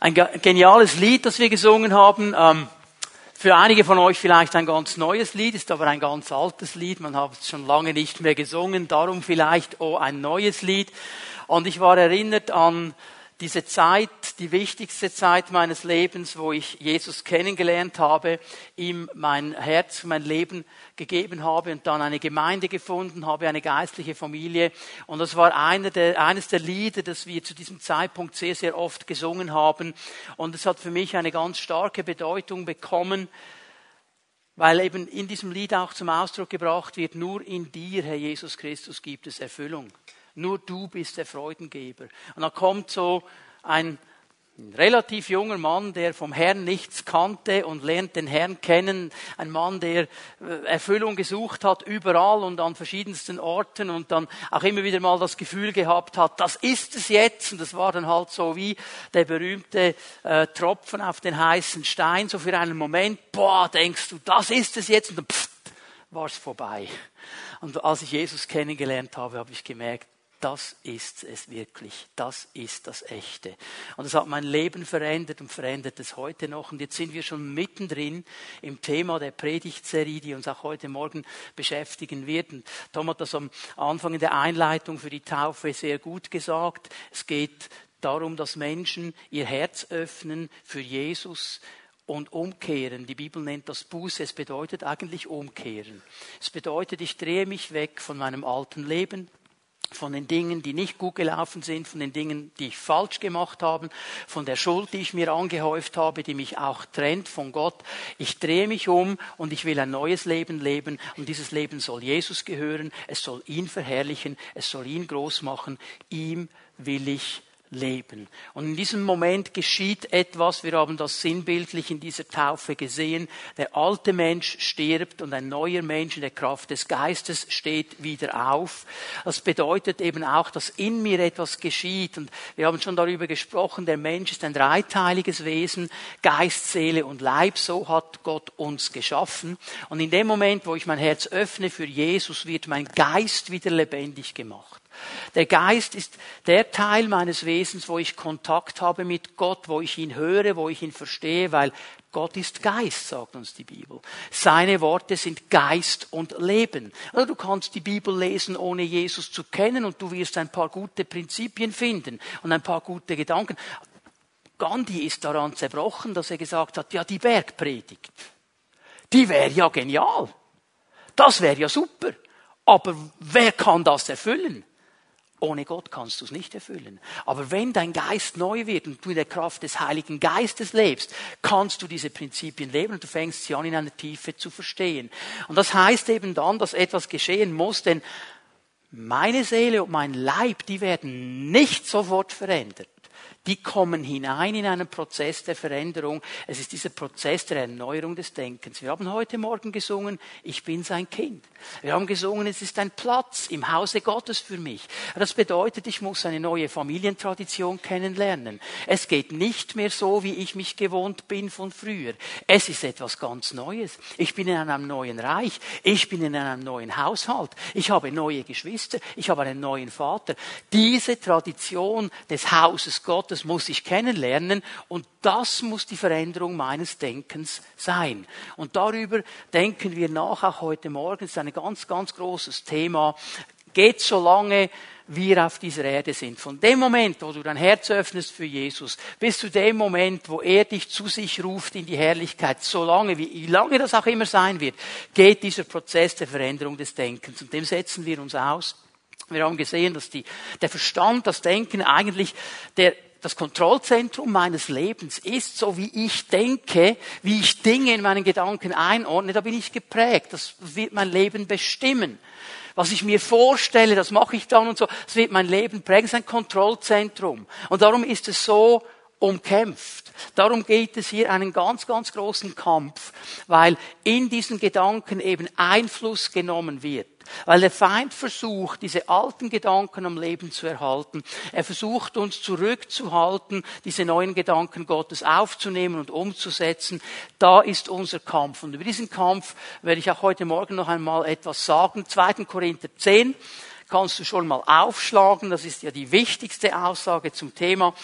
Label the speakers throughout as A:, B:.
A: Ein geniales Lied, das wir gesungen haben. Ähm, für einige von euch vielleicht ein ganz neues Lied, ist aber ein ganz altes Lied. Man hat es schon lange nicht mehr gesungen. Darum vielleicht oh ein neues Lied. Und ich war erinnert an diese Zeit, die wichtigste Zeit meines Lebens, wo ich Jesus kennengelernt habe, ihm mein Herz, mein Leben gegeben habe und dann eine Gemeinde gefunden habe, eine geistliche Familie. Und das war einer der, eines der Lieder, das wir zu diesem Zeitpunkt sehr, sehr oft gesungen haben. Und es hat für mich eine ganz starke Bedeutung bekommen, weil eben in diesem Lied auch zum Ausdruck gebracht wird, nur in dir, Herr Jesus Christus, gibt es Erfüllung. Nur du bist der Freudengeber. Und dann kommt so ein relativ junger Mann, der vom Herrn nichts kannte und lernt den Herrn kennen. Ein Mann, der äh, Erfüllung gesucht hat überall und an verschiedensten Orten und dann auch immer wieder mal das Gefühl gehabt hat, das ist es jetzt. Und das war dann halt so wie der berühmte äh, Tropfen auf den heißen Stein. So für einen Moment, boah, denkst du, das ist es jetzt. Und dann pfft, war es vorbei. Und als ich Jesus kennengelernt habe, habe ich gemerkt, das ist es wirklich. Das ist das Echte. Und das hat mein Leben verändert und verändert es heute noch. Und jetzt sind wir schon mittendrin im Thema der Predigtserie, die uns auch heute Morgen beschäftigen wird. Und Tom hat das am Anfang in der Einleitung für die Taufe sehr gut gesagt. Es geht darum, dass Menschen ihr Herz öffnen für Jesus, und umkehren. Die Bibel nennt das Buße. Es bedeutet eigentlich umkehren. Es bedeutet, ich drehe mich weg von meinem alten Leben, von den Dingen, die nicht gut gelaufen sind, von den Dingen, die ich falsch gemacht habe, von der Schuld, die ich mir angehäuft habe, die mich auch trennt von Gott. Ich drehe mich um und ich will ein neues Leben leben und dieses Leben soll Jesus gehören, es soll ihn verherrlichen, es soll ihn groß machen, ihm will ich leben. Und in diesem Moment geschieht etwas, wir haben das sinnbildlich in dieser Taufe gesehen, der alte Mensch stirbt und ein neuer Mensch in der Kraft des Geistes steht wieder auf. Das bedeutet eben auch, dass in mir etwas geschieht und wir haben schon darüber gesprochen, der Mensch ist ein dreiteiliges Wesen, Geist, Seele und Leib, so hat Gott uns geschaffen. Und in dem Moment, wo ich mein Herz öffne für Jesus, wird mein Geist wieder lebendig gemacht. Der Geist ist der Teil meines Wesens, wo ich Kontakt habe mit Gott, wo ich ihn höre, wo ich ihn verstehe, weil Gott ist Geist, sagt uns die Bibel. Seine Worte sind Geist und Leben. Also du kannst die Bibel lesen, ohne Jesus zu kennen, und du wirst ein paar gute Prinzipien finden und ein paar gute Gedanken. Gandhi ist daran zerbrochen, dass er gesagt hat, ja, die Bergpredigt, die wäre ja genial. Das wäre ja super. Aber wer kann das erfüllen? Ohne Gott kannst du es nicht erfüllen. Aber wenn dein Geist neu wird und du in der Kraft des Heiligen Geistes lebst, kannst du diese Prinzipien leben und du fängst sie an in einer Tiefe zu verstehen. Und das heißt eben dann, dass etwas geschehen muss, denn meine Seele und mein Leib, die werden nicht sofort verändert die kommen hinein in einen Prozess der Veränderung. Es ist dieser Prozess der Erneuerung des Denkens. Wir haben heute Morgen gesungen, ich bin sein Kind. Wir haben gesungen, es ist ein Platz im Hause Gottes für mich. Das bedeutet, ich muss eine neue Familientradition kennenlernen. Es geht nicht mehr so, wie ich mich gewohnt bin von früher. Es ist etwas ganz Neues. Ich bin in einem neuen Reich. Ich bin in einem neuen Haushalt. Ich habe neue Geschwister. Ich habe einen neuen Vater. Diese Tradition des Hauses Gottes muss ich kennenlernen und das muss die Veränderung meines Denkens sein. Und darüber denken wir nach, auch heute Morgen. Das ist ein ganz, ganz großes Thema. Geht so lange, wir auf dieser Erde sind. Von dem Moment, wo du dein Herz öffnest für Jesus, bis zu dem Moment, wo er dich zu sich ruft in die Herrlichkeit, so lange, wie lange das auch immer sein wird, geht dieser Prozess der Veränderung des Denkens. Und dem setzen wir uns aus. Wir haben gesehen, dass die, der Verstand, das Denken eigentlich der das Kontrollzentrum meines Lebens ist, so wie ich denke, wie ich Dinge in meinen Gedanken einordne, da bin ich geprägt. Das wird mein Leben bestimmen. Was ich mir vorstelle, das mache ich dann und so. Das wird mein Leben prägen. Das ist ein Kontrollzentrum. Und darum ist es so umkämpft. Darum geht es hier einen ganz, ganz großen Kampf, weil in diesen Gedanken eben Einfluss genommen wird. Weil der Feind versucht, diese alten Gedanken am Leben zu erhalten. Er versucht uns zurückzuhalten, diese neuen Gedanken Gottes aufzunehmen und umzusetzen. Da ist unser Kampf. Und über diesen Kampf werde ich auch heute Morgen noch einmal etwas sagen. 2. Korinther 10 kannst du schon mal aufschlagen. Das ist ja die wichtigste Aussage zum Thema.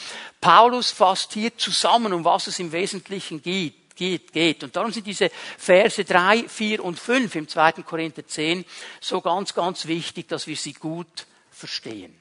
A: Paulus fasst hier zusammen, um was es im Wesentlichen geht geht, geht. Und darum sind diese Verse drei, vier und fünf im zweiten Korinther 10 so ganz, ganz wichtig, dass wir sie gut verstehen.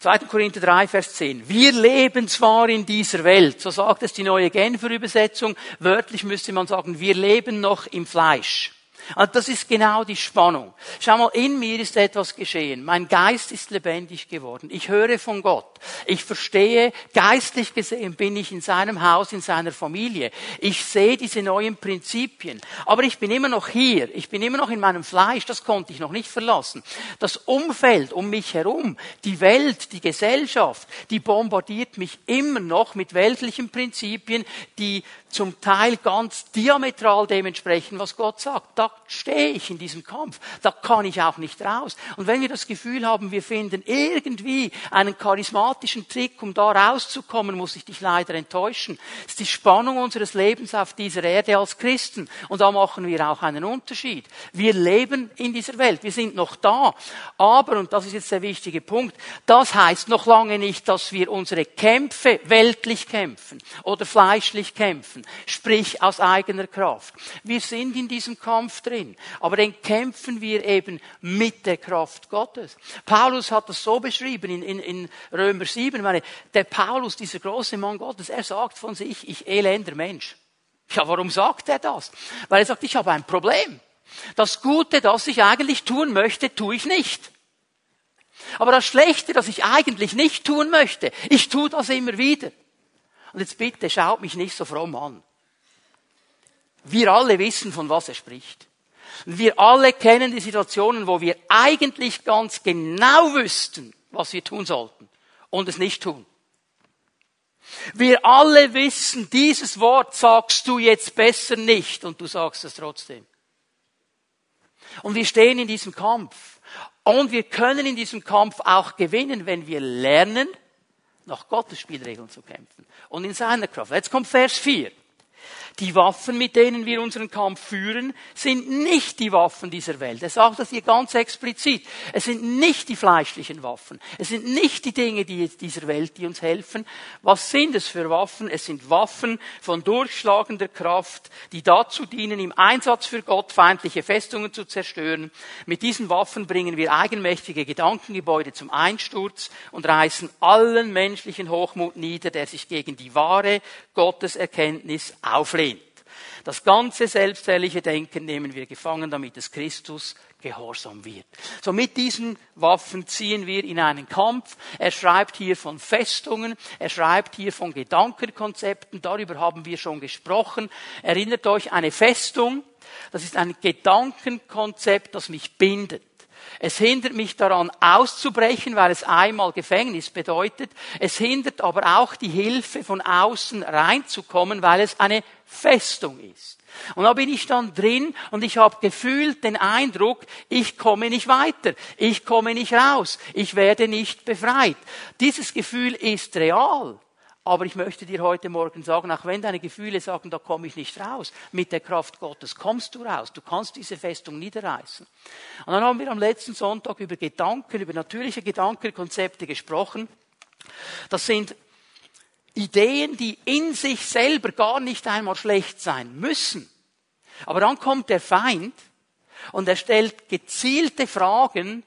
A: 2. Korinther 3, Vers 10. Wir leben zwar in dieser Welt, so sagt es die neue Genfer Übersetzung, wörtlich müsste man sagen, wir leben noch im Fleisch. Also das ist genau die Spannung. Schau mal, in mir ist etwas geschehen. Mein Geist ist lebendig geworden. Ich höre von Gott. Ich verstehe, geistlich gesehen bin ich in seinem Haus, in seiner Familie. Ich sehe diese neuen Prinzipien. Aber ich bin immer noch hier. Ich bin immer noch in meinem Fleisch. Das konnte ich noch nicht verlassen. Das Umfeld um mich herum, die Welt, die Gesellschaft, die bombardiert mich immer noch mit weltlichen Prinzipien, die zum Teil ganz diametral dementsprechend, was Gott sagt. Da stehe ich in diesem Kampf. Da kann ich auch nicht raus. Und wenn wir das Gefühl haben, wir finden irgendwie einen charismatischen Trick, um da rauszukommen, muss ich dich leider enttäuschen. Das ist die Spannung unseres Lebens auf dieser Erde als Christen. Und da machen wir auch einen Unterschied. Wir leben in dieser Welt. Wir sind noch da. Aber, und das ist jetzt der wichtige Punkt, das heißt noch lange nicht, dass wir unsere Kämpfe weltlich kämpfen oder fleischlich kämpfen sprich aus eigener Kraft. Wir sind in diesem Kampf drin, aber den kämpfen wir eben mit der Kraft Gottes. Paulus hat das so beschrieben in, in, in Römer 7, meine, der Paulus, dieser große Mann Gottes, er sagt von sich, ich elender Mensch. Ja, warum sagt er das? Weil er sagt, ich habe ein Problem. Das Gute, das ich eigentlich tun möchte, tue ich nicht. Aber das Schlechte, das ich eigentlich nicht tun möchte, ich tue das immer wieder. Und jetzt bitte schaut mich nicht so fromm an. Wir alle wissen, von was er spricht. Und wir alle kennen die Situationen, wo wir eigentlich ganz genau wüssten, was wir tun sollten und es nicht tun. Wir alle wissen, dieses Wort sagst du jetzt besser nicht und du sagst es trotzdem. Und wir stehen in diesem Kampf. Und wir können in diesem Kampf auch gewinnen, wenn wir lernen, nach Gottes Spielregeln zu kämpfen und in seiner Kraft. Jetzt kommt Vers 4. Die Waffen, mit denen wir unseren Kampf führen, sind nicht die Waffen dieser Welt. Er sagt das hier ganz explizit. Es sind nicht die fleischlichen Waffen. Es sind nicht die Dinge die dieser Welt, die uns helfen. Was sind es für Waffen? Es sind Waffen von durchschlagender Kraft, die dazu dienen, im Einsatz für Gott feindliche Festungen zu zerstören. Mit diesen Waffen bringen wir eigenmächtige Gedankengebäude zum Einsturz und reißen allen menschlichen Hochmut nieder, der sich gegen die wahre Gotteserkenntnis auflehnt. Das ganze selbstherrliche Denken nehmen wir gefangen, damit es Christus gehorsam wird. So mit diesen Waffen ziehen wir in einen Kampf. Er schreibt hier von Festungen, er schreibt hier von Gedankenkonzepten, darüber haben wir schon gesprochen. Erinnert euch, eine Festung, das ist ein Gedankenkonzept, das mich bindet. Es hindert mich daran auszubrechen, weil es einmal Gefängnis bedeutet. Es hindert aber auch die Hilfe von außen reinzukommen, weil es eine Festung ist. Und da bin ich dann drin und ich habe gefühlt den Eindruck, ich komme nicht weiter, ich komme nicht raus, ich werde nicht befreit. Dieses Gefühl ist real. Aber ich möchte dir heute Morgen sagen, auch wenn deine Gefühle sagen, da komme ich nicht raus, mit der Kraft Gottes kommst du raus. Du kannst diese Festung niederreißen. Und dann haben wir am letzten Sonntag über Gedanken, über natürliche Gedankenkonzepte gesprochen. Das sind Ideen, die in sich selber gar nicht einmal schlecht sein müssen. Aber dann kommt der Feind und er stellt gezielte Fragen,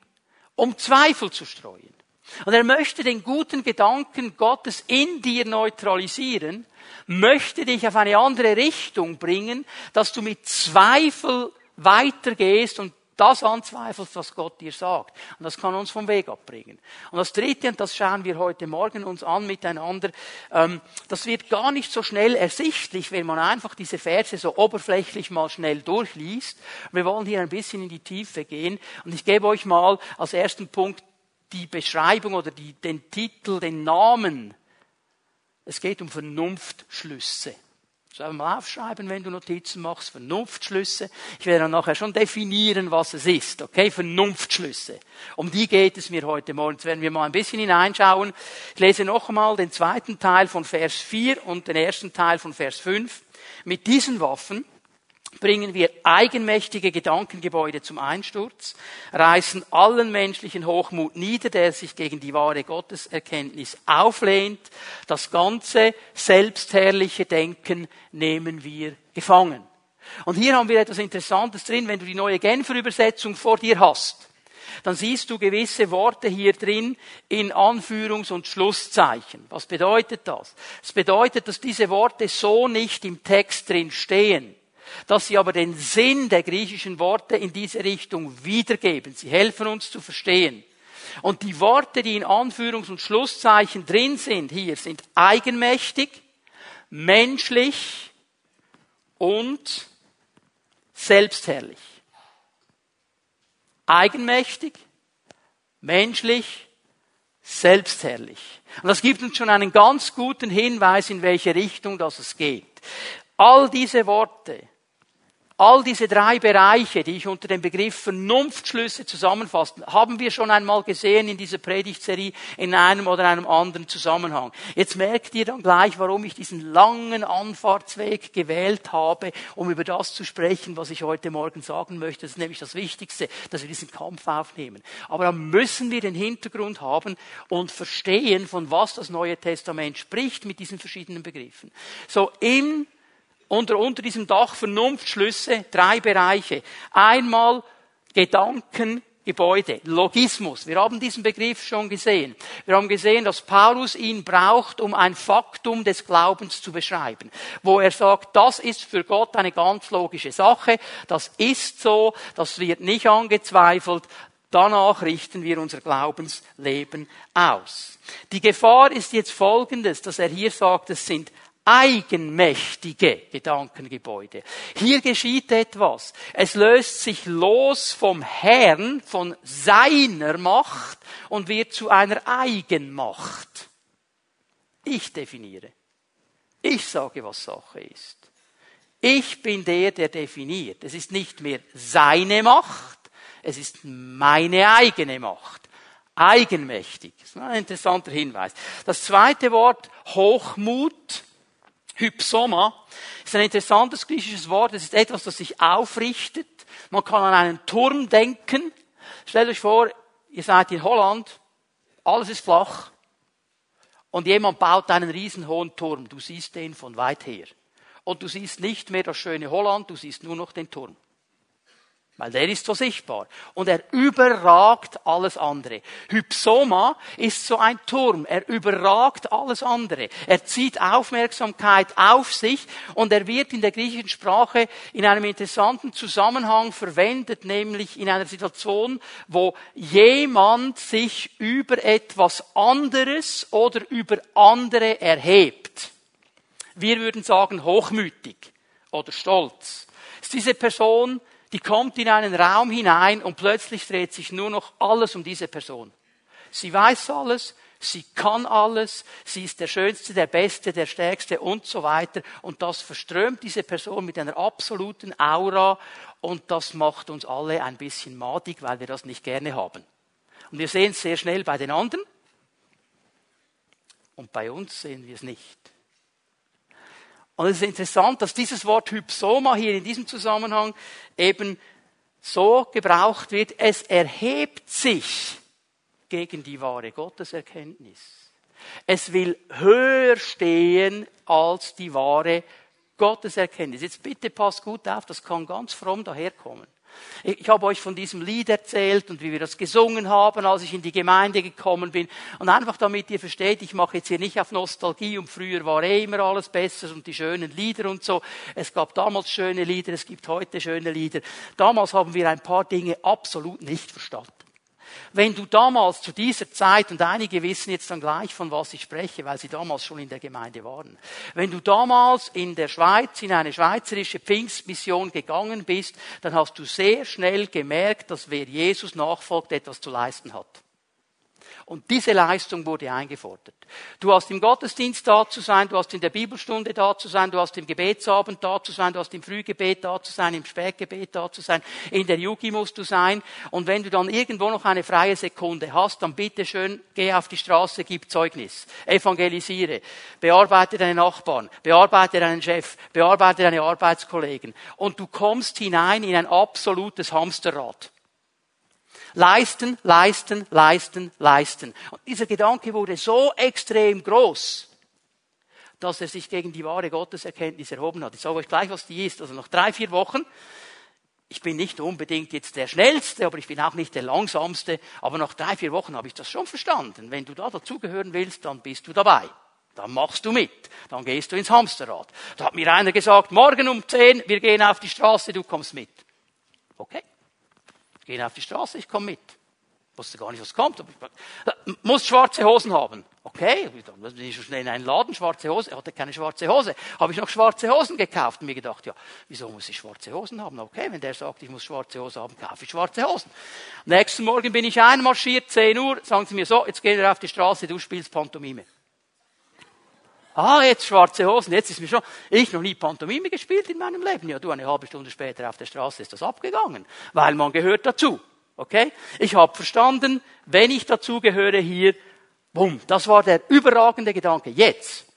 A: um Zweifel zu streuen. Und er möchte den guten Gedanken Gottes in dir neutralisieren, möchte dich auf eine andere Richtung bringen, dass du mit Zweifel weitergehst und das anzweifelst, was Gott dir sagt. Und das kann uns vom Weg abbringen. Und das Dritte, und das schauen wir heute Morgen uns an miteinander, ähm, das wird gar nicht so schnell ersichtlich, wenn man einfach diese Verse so oberflächlich mal schnell durchliest. Wir wollen hier ein bisschen in die Tiefe gehen. Und ich gebe euch mal als ersten Punkt die Beschreibung oder die, den Titel, den Namen. Es geht um Vernunftschlüsse. Sollen mal aufschreiben, wenn du Notizen machst, Vernunftschlüsse. Ich werde dann nachher schon definieren, was es ist, okay? Vernunftschlüsse. Um die geht es mir heute Morgen. Jetzt werden wir mal ein bisschen hineinschauen. Ich lese noch einmal den zweiten Teil von Vers 4 und den ersten Teil von Vers 5. Mit diesen Waffen bringen wir eigenmächtige Gedankengebäude zum Einsturz, reißen allen menschlichen Hochmut nieder, der sich gegen die wahre Gotteserkenntnis auflehnt. Das ganze selbstherrliche Denken nehmen wir gefangen. Und hier haben wir etwas Interessantes drin, wenn du die neue Genfer Übersetzung vor dir hast dann siehst du gewisse Worte hier drin in Anführungs- und Schlusszeichen. Was bedeutet das? Es bedeutet, dass diese Worte so nicht im Text drin stehen, dass sie aber den Sinn der griechischen Worte in diese Richtung wiedergeben. Sie helfen uns zu verstehen. Und die Worte, die in Anführungs- und Schlusszeichen drin sind, hier sind eigenmächtig, menschlich und selbstherrlich eigenmächtig, menschlich, selbstherrlich. Und das gibt uns schon einen ganz guten Hinweis, in welche Richtung das es geht. All diese Worte All diese drei Bereiche, die ich unter dem Begriff Vernunftschlüsse zusammenfasse, haben wir schon einmal gesehen in dieser Predigtserie in einem oder einem anderen Zusammenhang. Jetzt merkt ihr dann gleich, warum ich diesen langen Anfahrtsweg gewählt habe, um über das zu sprechen, was ich heute Morgen sagen möchte. Das ist nämlich das Wichtigste, dass wir diesen Kampf aufnehmen. Aber dann müssen wir den Hintergrund haben und verstehen, von was das Neue Testament spricht mit diesen verschiedenen Begriffen. So im unter, unter diesem Dach Vernunftschlüsse drei Bereiche. Einmal Gedanken, Gebäude, Logismus. Wir haben diesen Begriff schon gesehen. Wir haben gesehen, dass Paulus ihn braucht, um ein Faktum des Glaubens zu beschreiben, wo er sagt, das ist für Gott eine ganz logische Sache, das ist so, das wird nicht angezweifelt, Danach richten wir unser Glaubensleben aus. Die Gefahr ist jetzt folgendes, dass er hier sagt, es sind eigenmächtige Gedankengebäude. Hier geschieht etwas. Es löst sich los vom Herrn, von seiner Macht und wird zu einer Eigenmacht. Ich definiere. Ich sage, was Sache ist. Ich bin der, der definiert. Es ist nicht mehr seine Macht, es ist meine eigene Macht. Eigenmächtig. Das ist ein interessanter Hinweis. Das zweite Wort, Hochmut, Hypsoma ist ein interessantes griechisches Wort. Es ist etwas, das sich aufrichtet. Man kann an einen Turm denken. Stellt euch vor, ihr seid in Holland, alles ist flach und jemand baut einen riesenhohen Turm. Du siehst den von weit her. Und du siehst nicht mehr das schöne Holland, du siehst nur noch den Turm. Weil der ist so sichtbar. Und er überragt alles andere. Hypsoma ist so ein Turm. Er überragt alles andere. Er zieht Aufmerksamkeit auf sich und er wird in der griechischen Sprache in einem interessanten Zusammenhang verwendet, nämlich in einer Situation, wo jemand sich über etwas anderes oder über andere erhebt. Wir würden sagen hochmütig oder stolz. Ist diese Person die kommt in einen Raum hinein und plötzlich dreht sich nur noch alles um diese Person. Sie weiß alles, sie kann alles, sie ist der Schönste, der Beste, der Stärkste und so weiter. Und das verströmt diese Person mit einer absoluten Aura und das macht uns alle ein bisschen madig, weil wir das nicht gerne haben. Und wir sehen es sehr schnell bei den anderen und bei uns sehen wir es nicht. Und es ist interessant, dass dieses Wort Hypsoma hier in diesem Zusammenhang eben so gebraucht wird, es erhebt sich gegen die wahre Gotteserkenntnis. Es will höher stehen als die wahre Gotteserkenntnis. Jetzt bitte passt gut auf, das kann ganz fromm daherkommen. Ich habe euch von diesem Lied erzählt und wie wir das gesungen haben, als ich in die Gemeinde gekommen bin. Und einfach damit ihr versteht, ich mache jetzt hier nicht auf Nostalgie und früher war eh immer alles besser und die schönen Lieder und so. Es gab damals schöne Lieder, es gibt heute schöne Lieder. Damals haben wir ein paar Dinge absolut nicht verstanden. Wenn du damals zu dieser Zeit, und einige wissen jetzt dann gleich, von was ich spreche, weil sie damals schon in der Gemeinde waren, wenn du damals in der Schweiz in eine schweizerische Pfingstmission gegangen bist, dann hast du sehr schnell gemerkt, dass wer Jesus nachfolgt, etwas zu leisten hat. Und diese Leistung wurde eingefordert. Du hast im Gottesdienst da zu sein, du hast in der Bibelstunde da zu sein, du hast im Gebetsabend da zu sein, du hast im Frühgebet da zu sein, im Spätgebet da zu sein, in der Yugi musst du sein. Und wenn du dann irgendwo noch eine freie Sekunde hast, dann bitte schön, geh auf die Straße, gib Zeugnis, evangelisiere, bearbeite deine Nachbarn, bearbeite deinen Chef, bearbeite deine Arbeitskollegen. Und du kommst hinein in ein absolutes Hamsterrad. Leisten, leisten, leisten, leisten. Und dieser Gedanke wurde so extrem groß, dass er sich gegen die wahre Gotteserkenntnis erhoben hat. Ich sage euch gleich, was die ist. Also nach drei, vier Wochen, ich bin nicht unbedingt jetzt der Schnellste, aber ich bin auch nicht der Langsamste, aber nach drei, vier Wochen habe ich das schon verstanden. Wenn du da dazugehören willst, dann bist du dabei. Dann machst du mit. Dann gehst du ins Hamsterrad. Da hat mir einer gesagt, morgen um zehn, wir gehen auf die Straße, du kommst mit. Okay gehen auf die Straße, ich komme mit. Ich wusste gar nicht, was kommt. Ich, muss schwarze Hosen haben. Okay, dann bin ich schnell in einen Laden, schwarze Hose. Er hatte keine schwarze Hose. Habe ich noch schwarze Hosen gekauft und mir gedacht, ja, wieso muss ich schwarze Hosen haben? Okay, wenn der sagt, ich muss schwarze Hosen haben, kaufe ich schwarze Hosen. Nächsten Morgen bin ich einmarschiert, 10 Uhr, sagen sie mir so, jetzt gehen wir auf die Straße, du spielst Pantomime. Ah, jetzt schwarze Hosen, jetzt ist mir schon, ich noch nie Pantomime gespielt in meinem Leben. Ja, du, eine halbe Stunde später auf der Straße ist das abgegangen, weil man gehört dazu. Okay? Ich habe verstanden, wenn ich dazugehöre hier, bumm, das war der überragende Gedanke. Jetzt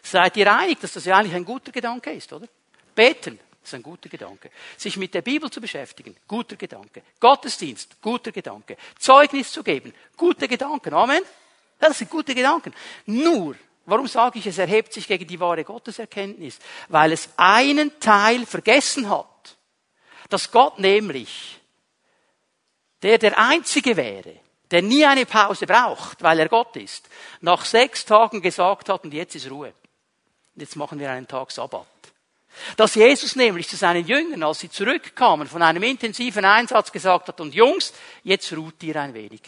A: seid ihr einig, dass das ja eigentlich ein guter Gedanke ist, oder? Beten ist ein guter Gedanke. Sich mit der Bibel zu beschäftigen, guter Gedanke. Gottesdienst, guter Gedanke. Zeugnis zu geben, guter Gedanke. Amen. Das sind gute Gedanken. Nur, Warum sage ich, es erhebt sich gegen die wahre Gotteserkenntnis? Weil es einen Teil vergessen hat. Dass Gott nämlich, der der Einzige wäre, der nie eine Pause braucht, weil er Gott ist, nach sechs Tagen gesagt hat, und jetzt ist Ruhe. Und jetzt machen wir einen Tag Sabbat. Dass Jesus nämlich zu seinen Jüngern, als sie zurückkamen von einem intensiven Einsatz, gesagt hat, und Jungs, jetzt ruht ihr ein wenig.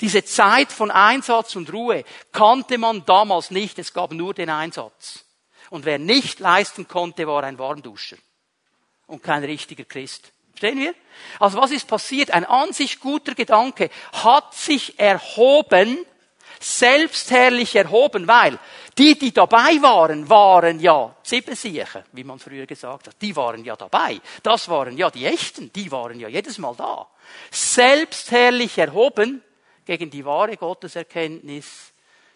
A: Diese Zeit von Einsatz und Ruhe kannte man damals nicht. Es gab nur den Einsatz. Und wer nicht leisten konnte, war ein Warmduscher und kein richtiger Christ. Verstehen wir? Also was ist passiert? Ein an sich guter Gedanke hat sich erhoben, selbstherrlich erhoben, weil die, die dabei waren, waren ja Siebensiechen, wie man früher gesagt hat. Die waren ja dabei. Das waren ja die Echten. Die waren ja jedes Mal da. Selbstherrlich erhoben gegen die wahre Gotteserkenntnis,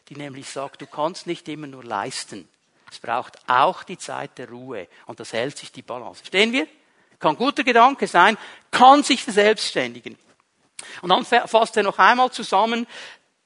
A: die nämlich sagt, du kannst nicht immer nur leisten. Es braucht auch die Zeit der Ruhe und das hält sich die Balance. Verstehen wir? Kann guter Gedanke sein, kann sich verselbstständigen. Und dann fasst er noch einmal zusammen,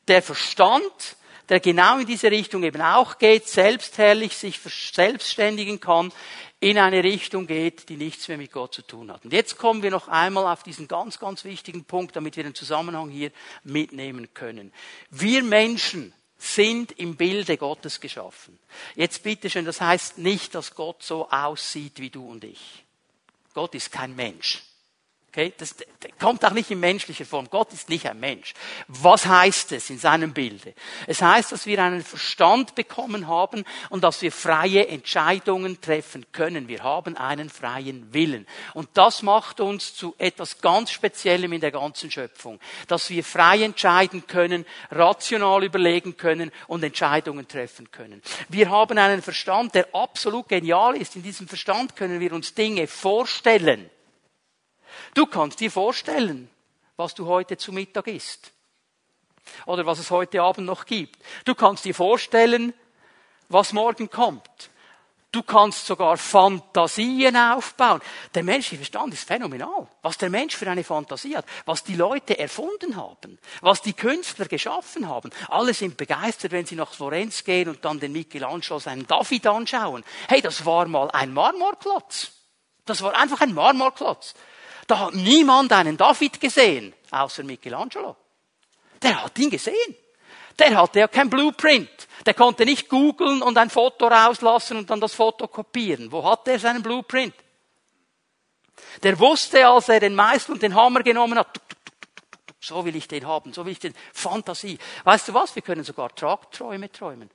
A: der Verstand, der genau in diese Richtung eben auch geht, selbstherrlich sich verselbstständigen kann, in eine Richtung geht, die nichts mehr mit Gott zu tun hat. Und jetzt kommen wir noch einmal auf diesen ganz, ganz wichtigen Punkt, damit wir den Zusammenhang hier mitnehmen können. Wir Menschen sind im Bilde Gottes geschaffen. Jetzt bitte schön, das heißt nicht, dass Gott so aussieht wie du und ich. Gott ist kein Mensch. Okay, das, das kommt auch nicht in menschlicher Form. Gott ist nicht ein Mensch. Was heißt es in seinem Bilde? Es heißt, dass wir einen Verstand bekommen haben und dass wir freie Entscheidungen treffen können. Wir haben einen freien Willen. Und das macht uns zu etwas ganz Speziellem in der ganzen Schöpfung. Dass wir frei entscheiden können, rational überlegen können und Entscheidungen treffen können. Wir haben einen Verstand, der absolut genial ist. In diesem Verstand können wir uns Dinge vorstellen Du kannst dir vorstellen, was du heute zu Mittag isst. Oder was es heute Abend noch gibt. Du kannst dir vorstellen, was morgen kommt. Du kannst sogar Fantasien aufbauen. Der menschliche Verstand ist phänomenal. Was der Mensch für eine Fantasie hat, was die Leute erfunden haben, was die Künstler geschaffen haben. Alle sind begeistert, wenn sie nach Florenz gehen und dann den Michelangelo seinen David anschauen. Hey, das war mal ein Marmorklotz. Das war einfach ein Marmorklotz. Da hat niemand einen David gesehen, außer Michelangelo. Der hat ihn gesehen. Der hatte ja kein Blueprint. Der konnte nicht googeln und ein Foto rauslassen und dann das Foto kopieren. Wo hat er seinen Blueprint? Der wusste, als er den Meißel und den Hammer genommen hat, so will ich den haben, so will ich den. Fantasie. Weißt du was? Wir können sogar Tragträume träumen.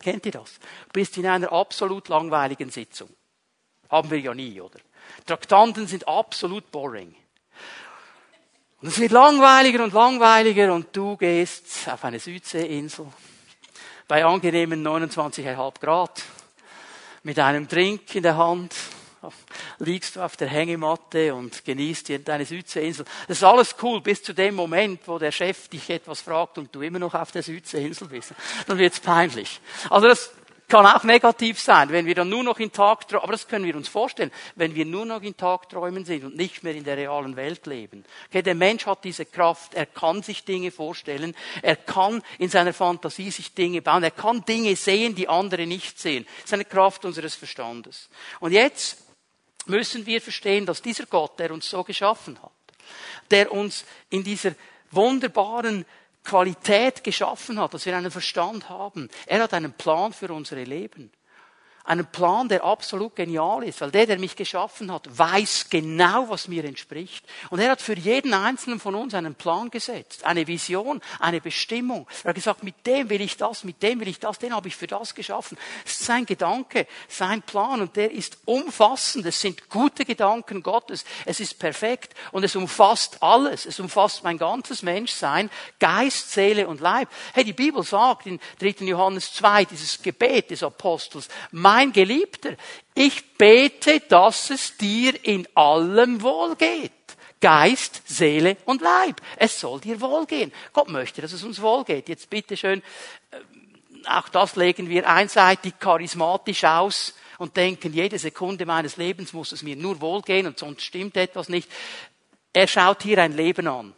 A: Kennt ihr das? Du bist in einer absolut langweiligen Sitzung. Haben wir ja nie, oder? Traktanten sind absolut boring. Und es wird langweiliger und langweiliger und du gehst auf eine Südseeinsel bei angenehmen 29,5 Grad mit einem Drink in der Hand liegst du auf der Hängematte und genießt deine Südseeinsel. Das ist alles cool bis zu dem Moment, wo der Chef dich etwas fragt und du immer noch auf der Südseeinsel bist. Dann wird's peinlich. Also das kann auch negativ sein, wenn wir dann nur noch in Tagträumen, aber das können wir uns vorstellen, wenn wir nur noch in Tagträumen sind und nicht mehr in der realen Welt leben. Okay, der Mensch hat diese Kraft, er kann sich Dinge vorstellen, er kann in seiner Fantasie sich Dinge bauen, er kann Dinge sehen, die andere nicht sehen. Das ist eine Kraft unseres Verstandes. Und jetzt müssen wir verstehen, dass dieser Gott, der uns so geschaffen hat, der uns in dieser wunderbaren Qualität geschaffen hat, dass wir einen Verstand haben. Er hat einen Plan für unsere Leben. Einen Plan, der absolut genial ist, weil der, der mich geschaffen hat, weiß genau, was mir entspricht. Und er hat für jeden einzelnen von uns einen Plan gesetzt, eine Vision, eine Bestimmung. Er hat gesagt, mit dem will ich das, mit dem will ich das, den habe ich für das geschaffen. Es ist sein Gedanke, sein Plan und der ist umfassend. Es sind gute Gedanken Gottes. Es ist perfekt und es umfasst alles. Es umfasst mein ganzes Menschsein, Geist, Seele und Leib. Hey, die Bibel sagt in 3. Johannes 2, dieses Gebet des Apostels, mein Geliebter, ich bete, dass es dir in allem wohlgeht. Geist, Seele und Leib. Es soll dir wohlgehen. Gott möchte, dass es uns wohlgeht. Jetzt bitte schön, äh, auch das legen wir einseitig charismatisch aus und denken, jede Sekunde meines Lebens muss es mir nur wohlgehen und sonst stimmt etwas nicht. Er schaut hier ein Leben an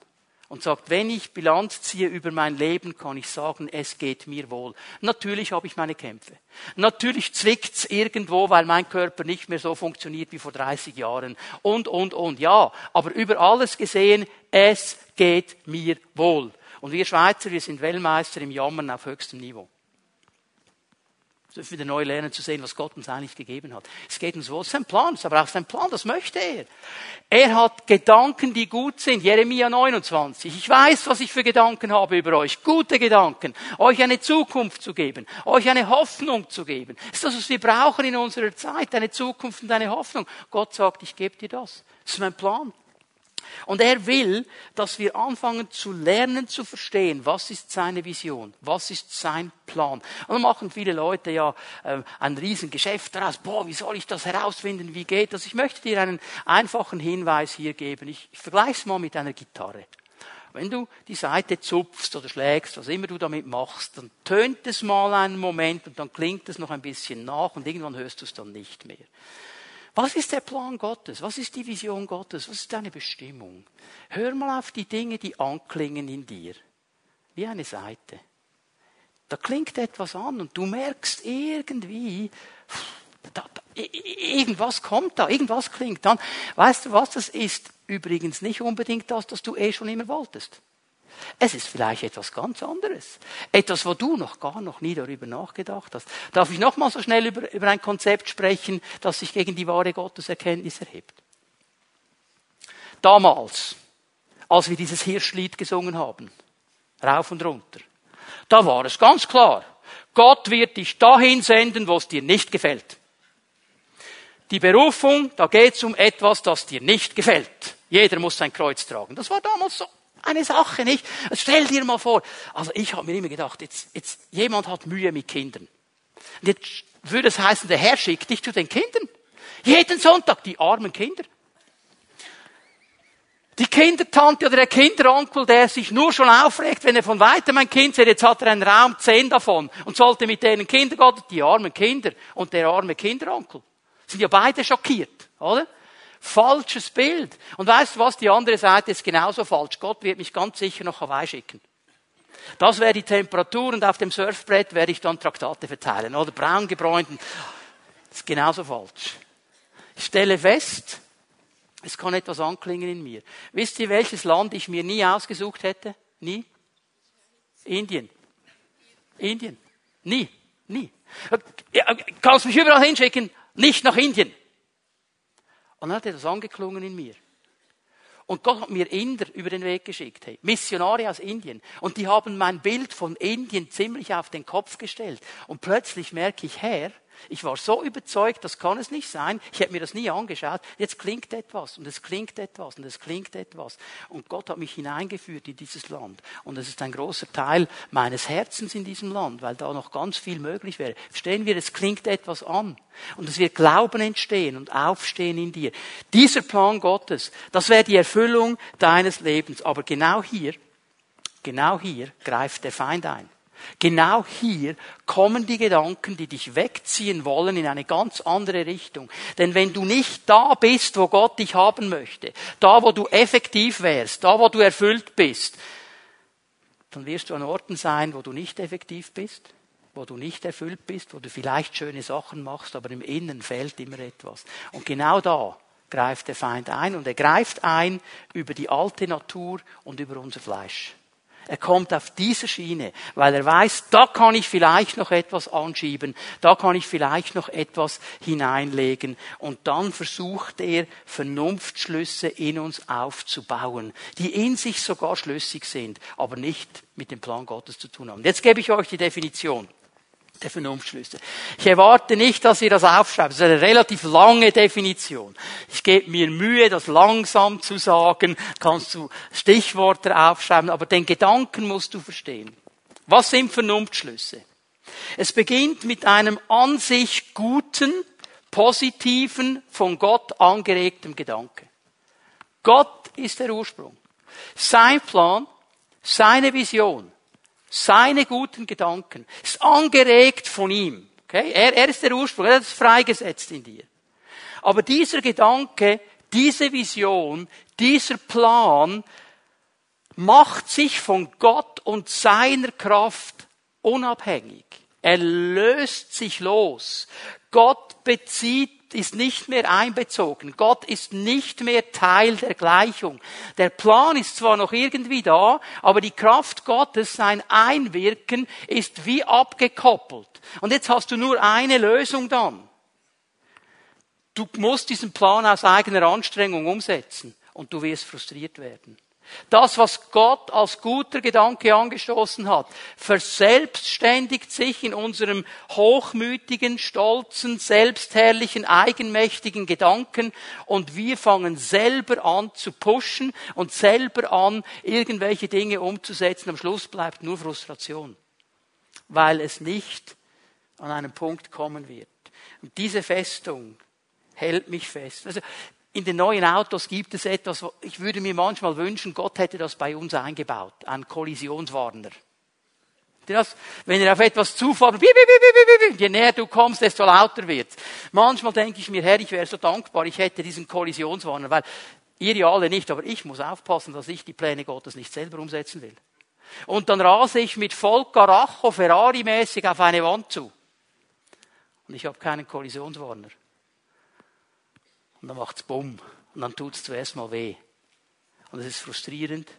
A: und sagt, wenn ich Bilanz ziehe über mein Leben, kann ich sagen, es geht mir wohl. Natürlich habe ich meine Kämpfe. Natürlich zwickt's irgendwo, weil mein Körper nicht mehr so funktioniert wie vor 30 Jahren. Und, und, und. Ja, aber über alles gesehen, es geht mir wohl. Und wir Schweizer, wir sind Weltmeister im Jammern auf höchstem Niveau dürfen wieder neu lernen zu sehen, was Gott uns eigentlich gegeben hat. Es geht uns wohl. Es ist ein Plan, ist aber auch sein Plan, das möchte er. Er hat Gedanken, die gut sind. Jeremia 29. Ich weiß, was ich für Gedanken habe über euch. Gute Gedanken. Euch eine Zukunft zu geben. Euch eine Hoffnung zu geben. Das ist das, was wir brauchen in unserer Zeit. Eine Zukunft und eine Hoffnung. Gott sagt, ich gebe dir das. Das ist mein Plan. Und er will, dass wir anfangen zu lernen, zu verstehen, was ist seine Vision, was ist sein Plan. Und dann machen viele Leute ja äh, ein Riesengeschäft daraus. Boah, wie soll ich das herausfinden? Wie geht das? Ich möchte dir einen einfachen Hinweis hier geben. Ich, ich vergleiche es mal mit einer Gitarre. Wenn du die Seite zupfst oder schlägst, was immer du damit machst, dann tönt es mal einen Moment und dann klingt es noch ein bisschen nach und irgendwann hörst du es dann nicht mehr. Was ist der Plan Gottes? Was ist die Vision Gottes? Was ist deine Bestimmung? Hör mal auf die Dinge, die anklingen in dir. Wie eine Seite. Da klingt etwas an und du merkst irgendwie, da, da, irgendwas kommt da, irgendwas klingt an. Weißt du was, das ist übrigens nicht unbedingt das, das du eh schon immer wolltest. Es ist vielleicht etwas ganz anderes. Etwas, wo du noch gar noch nie darüber nachgedacht hast. Darf ich noch mal so schnell über, über ein Konzept sprechen, das sich gegen die wahre Gotteserkenntnis erhebt? Damals, als wir dieses Hirschlied gesungen haben, rauf und runter, da war es ganz klar, Gott wird dich dahin senden, wo es dir nicht gefällt. Die Berufung, da geht es um etwas, das dir nicht gefällt. Jeder muss sein Kreuz tragen. Das war damals so eine Sache, nicht? Stell dir mal vor. Also ich habe mir immer gedacht, jetzt, jetzt, jemand hat Mühe mit Kindern. Und jetzt würde es heißen, der Herr schickt dich zu den Kindern. Jeden Sonntag, die armen Kinder. Die Kindertante oder der Kinderonkel, der sich nur schon aufregt, wenn er von weitem ein Kind sieht, jetzt hat er einen Raum zehn davon und sollte mit denen Kindergarten, die armen Kinder und der arme Kinderonkel. Sind ja beide schockiert, oder? Falsches Bild. Und weißt du was? Die andere Seite ist genauso falsch. Gott wird mich ganz sicher nach Hawaii schicken. Das wäre die Temperatur und auf dem Surfbrett werde ich dann Traktate verteilen. Oder braun gebräunten. Das ist genauso falsch. Ich stelle fest, es kann etwas anklingen in mir. Wisst ihr, welches Land ich mir nie ausgesucht hätte? Nie? Indien. Indien. Nie. Nie. Kannst mich überall hinschicken? Nicht nach Indien. Und dann hat etwas angeklungen in mir. Und Gott hat mir Inder über den Weg geschickt, hey, Missionare aus Indien. Und die haben mein Bild von Indien ziemlich auf den Kopf gestellt. Und plötzlich merke ich, Herr, Ich war so überzeugt, das kann es nicht sein. Ich hätte mir das nie angeschaut. Jetzt klingt etwas und es klingt etwas und es klingt etwas. Und Gott hat mich hineingeführt in dieses Land. Und es ist ein großer Teil meines Herzens in diesem Land, weil da noch ganz viel möglich wäre. Verstehen wir, es klingt etwas an. Und es wird Glauben entstehen und Aufstehen in dir. Dieser Plan Gottes, das wäre die Erfüllung deines Lebens. Aber genau hier, genau hier greift der Feind ein. Genau hier kommen die Gedanken, die dich wegziehen wollen in eine ganz andere Richtung. Denn wenn du nicht da bist, wo Gott dich haben möchte, da wo du effektiv wärst, da wo du erfüllt bist, dann wirst du an Orten sein, wo du nicht effektiv bist, wo du nicht erfüllt bist, wo du vielleicht schöne Sachen machst, aber im Innen fehlt immer etwas. Und genau da greift der Feind ein und er greift ein über die alte Natur und über unser Fleisch. Er kommt auf diese Schiene, weil er weiß, da kann ich vielleicht noch etwas anschieben, da kann ich vielleicht noch etwas hineinlegen. Und dann versucht er, Vernunftschlüsse in uns aufzubauen, die in sich sogar schlüssig sind, aber nicht mit dem Plan Gottes zu tun haben. Jetzt gebe ich euch die Definition der Vernunftschlüsse. Ich erwarte nicht, dass ihr das aufschreibt. Das ist eine relativ lange Definition. Ich gebe mir Mühe, das langsam zu sagen. Kannst du Stichworte aufschreiben, aber den Gedanken musst du verstehen. Was sind Vernunftschlüsse? Es beginnt mit einem an sich guten, positiven, von Gott angeregtem Gedanke. Gott ist der Ursprung. Sein Plan, seine Vision, seine guten Gedanken. Ist angeregt von ihm. Okay? Er, er ist der Ursprung, er hat es freigesetzt in dir. Aber dieser Gedanke, diese Vision, dieser Plan macht sich von Gott und seiner Kraft unabhängig. Er löst sich los. Gott bezieht ist nicht mehr einbezogen. Gott ist nicht mehr Teil der Gleichung. Der Plan ist zwar noch irgendwie da, aber die Kraft Gottes, sein Einwirken, ist wie abgekoppelt. Und jetzt hast du nur eine Lösung dann. Du musst diesen Plan aus eigener Anstrengung umsetzen und du wirst frustriert werden. Das, was Gott als guter Gedanke angestoßen hat, verselbstständigt sich in unserem hochmütigen, stolzen, selbstherrlichen, eigenmächtigen Gedanken und wir fangen selber an zu pushen und selber an, irgendwelche Dinge umzusetzen. Am Schluss bleibt nur Frustration, weil es nicht an einen Punkt kommen wird. Und diese Festung hält mich fest. Also in den neuen Autos gibt es etwas, ich würde mir manchmal wünschen, Gott hätte das bei uns eingebaut, ein Kollisionswarner. Das, wenn ihr auf etwas zufahrt, je näher du kommst, desto lauter wird Manchmal denke ich mir, Herr, ich wäre so dankbar, ich hätte diesen Kollisionswarner, weil ihr ja alle nicht, aber ich muss aufpassen, dass ich die Pläne Gottes nicht selber umsetzen will. Und dann rase ich mit voll Karacho, Ferrari-mäßig auf eine Wand zu. Und ich habe keinen Kollisionswarner. Und dann macht's bumm. Und dann tut's zuerst mal weh. Und es ist frustrierend.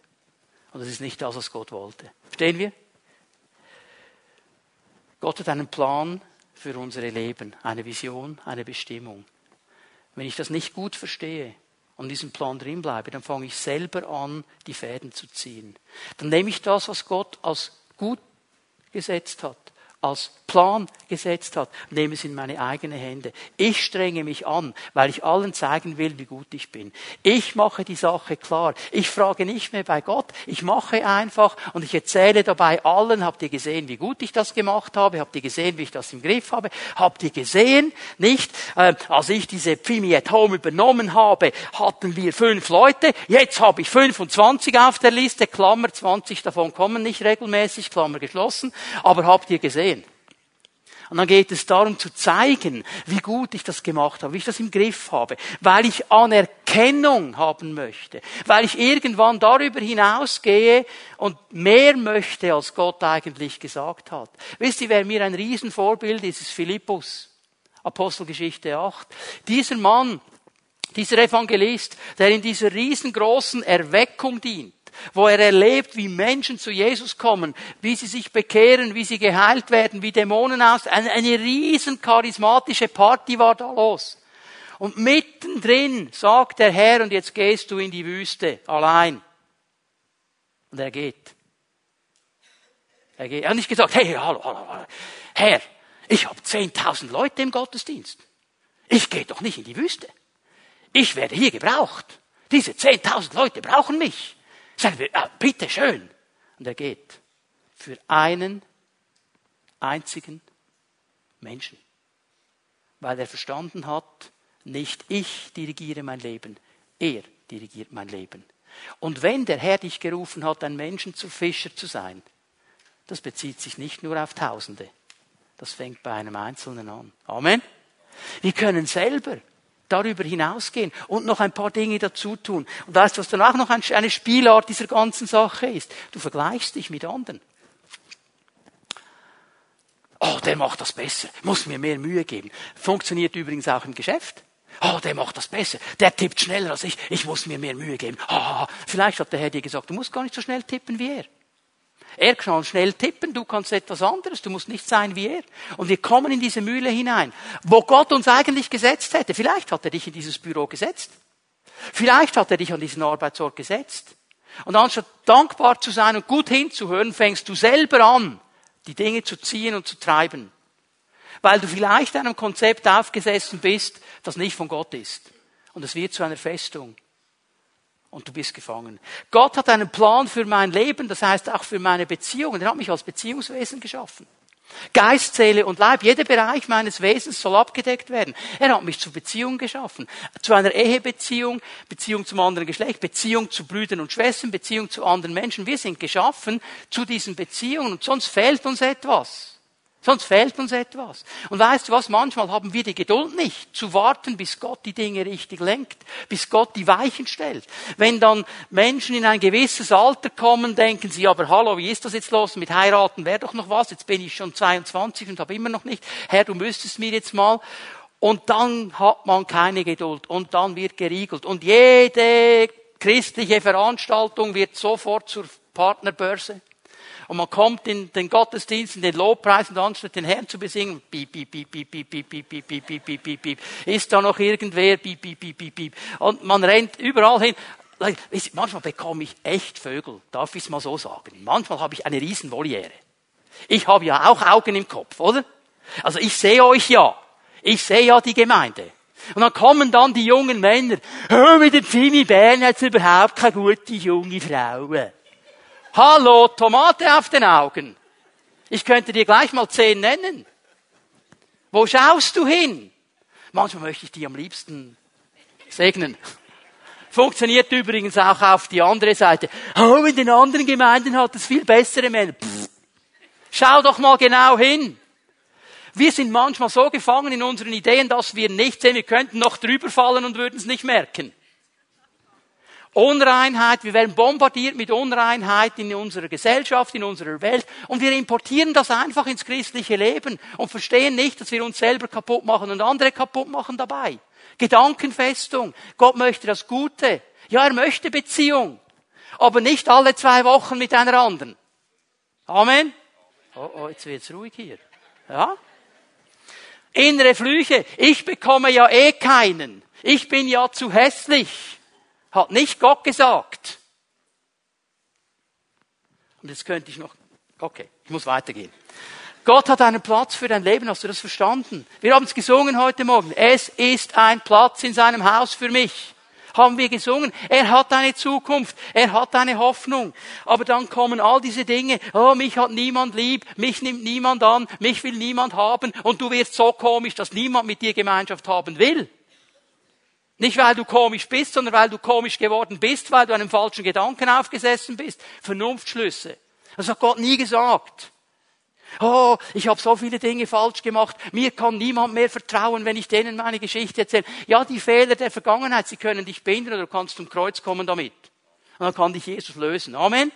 A: Und es ist nicht das, was Gott wollte. Verstehen wir? Gott hat einen Plan für unsere Leben, eine Vision, eine Bestimmung. Wenn ich das nicht gut verstehe und diesem Plan drin bleibe, dann fange ich selber an, die Fäden zu ziehen. Dann nehme ich das, was Gott als gut gesetzt hat, als Plan gesetzt hat, nehme es in meine eigenen Hände. Ich strenge mich an, weil ich allen zeigen will, wie gut ich bin. Ich mache die Sache klar. Ich frage nicht mehr bei Gott. Ich mache einfach und ich erzähle dabei allen, habt ihr gesehen, wie gut ich das gemacht habe? Habt ihr gesehen, wie ich das im Griff habe? Habt ihr gesehen? Nicht? Äh, als ich diese Pfimi at Home übernommen habe, hatten wir fünf Leute. Jetzt habe ich 25 auf der Liste. Klammer, 20 davon kommen nicht regelmäßig. Klammer geschlossen. Aber habt ihr gesehen? Und dann geht es darum zu zeigen, wie gut ich das gemacht habe, wie ich das im Griff habe, weil ich Anerkennung haben möchte, weil ich irgendwann darüber hinausgehe und mehr möchte, als Gott eigentlich gesagt hat. Wisst ihr, wer mir ein Riesenvorbild ist, ist Philippus. Apostelgeschichte 8. Dieser Mann, dieser Evangelist, der in dieser riesengroßen Erweckung dient, wo er erlebt, wie Menschen zu Jesus kommen, wie sie sich bekehren, wie sie geheilt werden, wie Dämonen aus. Eine, eine riesen charismatische Party war da los. Und mittendrin sagt der Herr, und jetzt gehst du in die Wüste allein. Und er geht. Er geht. Er hat nicht gesagt, hey, hallo, hallo, hallo. Herr, Ich habe 10.000 Leute im Gottesdienst. Ich gehe doch nicht in die Wüste. Ich werde hier gebraucht. Diese 10.000 Leute brauchen mich. Sagen wir, ah, bitte schön. Und er geht für einen einzigen Menschen. Weil er verstanden hat, nicht ich dirigiere mein Leben, er dirigiert mein Leben. Und wenn der Herr dich gerufen hat, ein Menschen zu Fischer zu sein, das bezieht sich nicht nur auf Tausende. Das fängt bei einem Einzelnen an. Amen. Wir können selber darüber hinausgehen und noch ein paar Dinge dazu tun. Und weißt du, was dann auch noch eine Spielart dieser ganzen Sache ist? Du vergleichst dich mit anderen. Oh, der macht das besser. Muss mir mehr Mühe geben. Funktioniert übrigens auch im Geschäft. Oh, der macht das besser. Der tippt schneller als ich. Ich muss mir mehr Mühe geben. Oh, vielleicht hat der Herr dir gesagt, du musst gar nicht so schnell tippen wie er. Er kann schnell tippen, du kannst etwas anderes, du musst nicht sein wie er. Und wir kommen in diese Mühle hinein, wo Gott uns eigentlich gesetzt hätte. Vielleicht hat er dich in dieses Büro gesetzt. Vielleicht hat er dich an diesen Arbeitsort gesetzt. Und anstatt dankbar zu sein und gut hinzuhören, fängst du selber an, die Dinge zu ziehen und zu treiben. Weil du vielleicht einem Konzept aufgesessen bist, das nicht von Gott ist. Und es wird zu einer Festung und du bist gefangen. Gott hat einen Plan für mein Leben, das heißt auch für meine Beziehungen. Er hat mich als Beziehungswesen geschaffen. Geist, Seele und Leib, jeder Bereich meines Wesens soll abgedeckt werden. Er hat mich zu Beziehungen geschaffen. Zu einer Ehebeziehung, Beziehung zum anderen Geschlecht, Beziehung zu Brüdern und Schwestern, Beziehung zu anderen Menschen. Wir sind geschaffen zu diesen Beziehungen und sonst fehlt uns etwas. Sonst fehlt uns etwas. Und weißt du was? Manchmal haben wir die Geduld nicht, zu warten, bis Gott die Dinge richtig lenkt, bis Gott die Weichen stellt. Wenn dann Menschen in ein gewisses Alter kommen, denken sie, aber hallo, wie ist das jetzt los? Mit heiraten wäre doch noch was. Jetzt bin ich schon 22 und habe immer noch nicht. Herr, du müsstest mir jetzt mal. Und dann hat man keine Geduld. Und dann wird geriegelt. Und jede christliche Veranstaltung wird sofort zur Partnerbörse. Und man kommt in den Gottesdienst, in den Lobpreis und anstatt den Herrn zu besingen, piep, piep, piep, piep, piep, piep, piep, piep, piep, piep, piep, piep, piep, ist da noch irgendwer, piep, piep, piep, piep, piep. Und man rennt überall hin. Manchmal bekomme ich echt Vögel, darf ich es mal so sagen. Manchmal habe ich eine Riesenvoliere. Ich habe ja auch Augen im Kopf, oder? Also ich sehe euch ja. Ich sehe ja die Gemeinde. Und dann kommen dann die jungen Männer. Oh, mit dem Pfimi Bern hat es überhaupt keine gute junge Frau. Hallo, Tomate auf den Augen. Ich könnte dir gleich mal zehn nennen. Wo schaust du hin? Manchmal möchte ich die am liebsten segnen. Funktioniert übrigens auch auf die andere Seite. Oh, in den anderen Gemeinden hat es viel bessere Männer. Pff. Schau doch mal genau hin. Wir sind manchmal so gefangen in unseren Ideen, dass wir nicht sehen, wir könnten noch drüber fallen und würden es nicht merken. Unreinheit, wir werden bombardiert mit Unreinheit in unserer Gesellschaft, in unserer Welt und wir importieren das einfach ins christliche Leben und verstehen nicht, dass wir uns selber kaputt machen und andere kaputt machen dabei. Gedankenfestung. Gott möchte das Gute. Ja, er möchte Beziehung. Aber nicht alle zwei Wochen mit einer anderen. Amen. Oh, oh, jetzt wird's ruhig hier. Ja? Innere Flüche. Ich bekomme ja eh keinen. Ich bin ja zu hässlich. Hat nicht Gott gesagt. Und jetzt könnte ich noch, okay, ich muss weitergehen. Gott hat einen Platz für dein Leben, hast du das verstanden? Wir haben es gesungen heute Morgen. Es ist ein Platz in seinem Haus für mich. Haben wir gesungen. Er hat eine Zukunft. Er hat eine Hoffnung. Aber dann kommen all diese Dinge. Oh, mich hat niemand lieb. Mich nimmt niemand an. Mich will niemand haben. Und du wirst so komisch, dass niemand mit dir Gemeinschaft haben will. Nicht weil du komisch bist, sondern weil du komisch geworden bist, weil du einem falschen Gedanken aufgesessen bist. Vernunftschlüsse. Das hat Gott nie gesagt. Oh, ich habe so viele Dinge falsch gemacht. Mir kann niemand mehr vertrauen, wenn ich denen meine Geschichte erzähle. Ja, die Fehler der Vergangenheit, sie können dich behindern oder du kannst zum Kreuz kommen damit. Und dann kann dich Jesus lösen. Amen.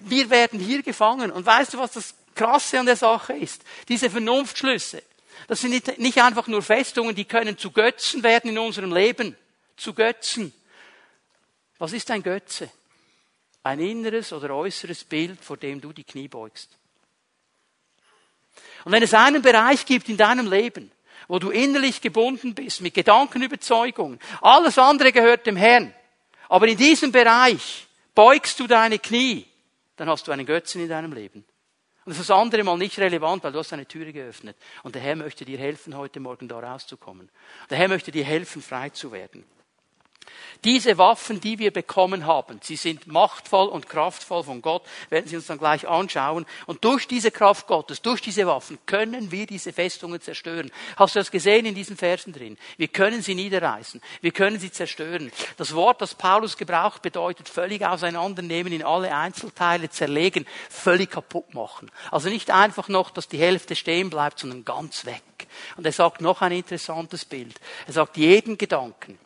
A: Wir werden hier gefangen. Und weißt du, was das Krasse an der Sache ist? Diese Vernunftschlüsse. Das sind nicht einfach nur Festungen, die können zu Götzen werden in unserem Leben. Zu Götzen. Was ist ein Götze? Ein inneres oder äußeres Bild, vor dem du die Knie beugst. Und wenn es einen Bereich gibt in deinem Leben, wo du innerlich gebunden bist mit Gedankenüberzeugungen, alles andere gehört dem Herrn, aber in diesem Bereich beugst du deine Knie, dann hast du einen Götzen in deinem Leben. Und das ist das andere Mal nicht relevant, weil du hast eine Türe geöffnet. Und der Herr möchte dir helfen, heute Morgen da rauszukommen. Der Herr möchte dir helfen, frei zu werden. Diese Waffen, die wir bekommen haben, sie sind machtvoll und kraftvoll von Gott, werden Sie uns dann gleich anschauen. Und durch diese Kraft Gottes, durch diese Waffen können wir diese Festungen zerstören. Hast du das gesehen in diesen Versen drin? Wir können sie niederreißen. Wir können sie zerstören. Das Wort, das Paulus gebraucht, bedeutet völlig auseinandernehmen, in alle Einzelteile zerlegen, völlig kaputt machen. Also nicht einfach noch, dass die Hälfte stehen bleibt, sondern ganz weg. Und er sagt noch ein interessantes Bild. Er sagt, jeden Gedanken,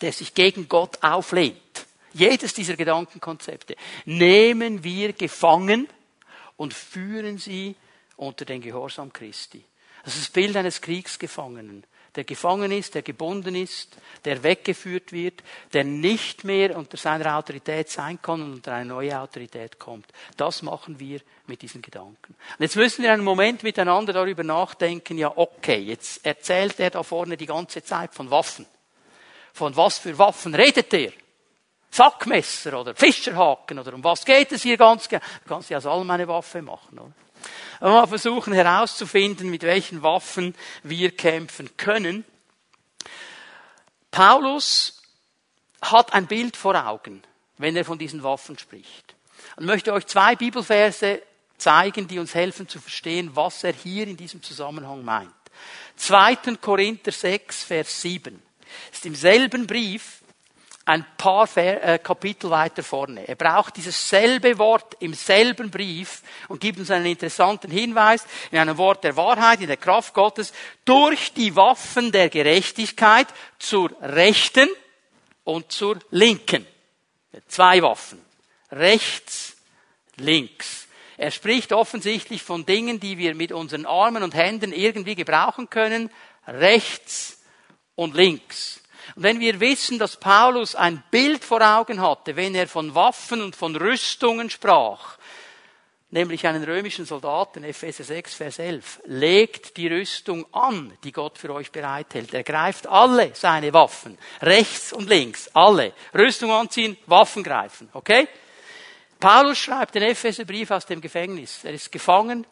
A: der sich gegen Gott auflehnt, jedes dieser Gedankenkonzepte, nehmen wir gefangen und führen sie unter den Gehorsam Christi. Das ist das Bild eines Kriegsgefangenen, der gefangen ist, der gebunden ist, der weggeführt wird, der nicht mehr unter seiner Autorität sein kann und unter eine neue Autorität kommt. Das machen wir mit diesen Gedanken. Und jetzt müssen wir einen Moment miteinander darüber nachdenken, ja okay, jetzt erzählt er da vorne die ganze Zeit von Waffen. Von was für Waffen redet er? Sackmesser oder Fischerhaken oder um was geht es hier ganz genau? Du kannst ja aus allem eine Waffe machen, oder? Aber mal versuchen herauszufinden, mit welchen Waffen wir kämpfen können. Paulus hat ein Bild vor Augen, wenn er von diesen Waffen spricht. Und möchte euch zwei Bibelverse zeigen, die uns helfen zu verstehen, was er hier in diesem Zusammenhang meint. 2. Korinther 6, Vers 7 ist im selben Brief ein paar äh, Kapitel weiter vorne. Er braucht dieses selbe Wort im selben Brief und gibt uns einen interessanten Hinweis in einem Wort der Wahrheit, in der Kraft Gottes, durch die Waffen der Gerechtigkeit zur Rechten und zur Linken. Zwei Waffen. Rechts, links. Er spricht offensichtlich von Dingen, die wir mit unseren Armen und Händen irgendwie gebrauchen können. Rechts, und links. Und wenn wir wissen, dass Paulus ein Bild vor Augen hatte, wenn er von Waffen und von Rüstungen sprach, nämlich einen römischen Soldaten, Epheser 6, Vers 11, legt die Rüstung an, die Gott für euch bereithält. Er greift alle seine Waffen, rechts und links, alle. Rüstung anziehen, Waffen greifen, okay? Paulus schreibt den Epheserbrief aus dem Gefängnis. Er ist gefangen,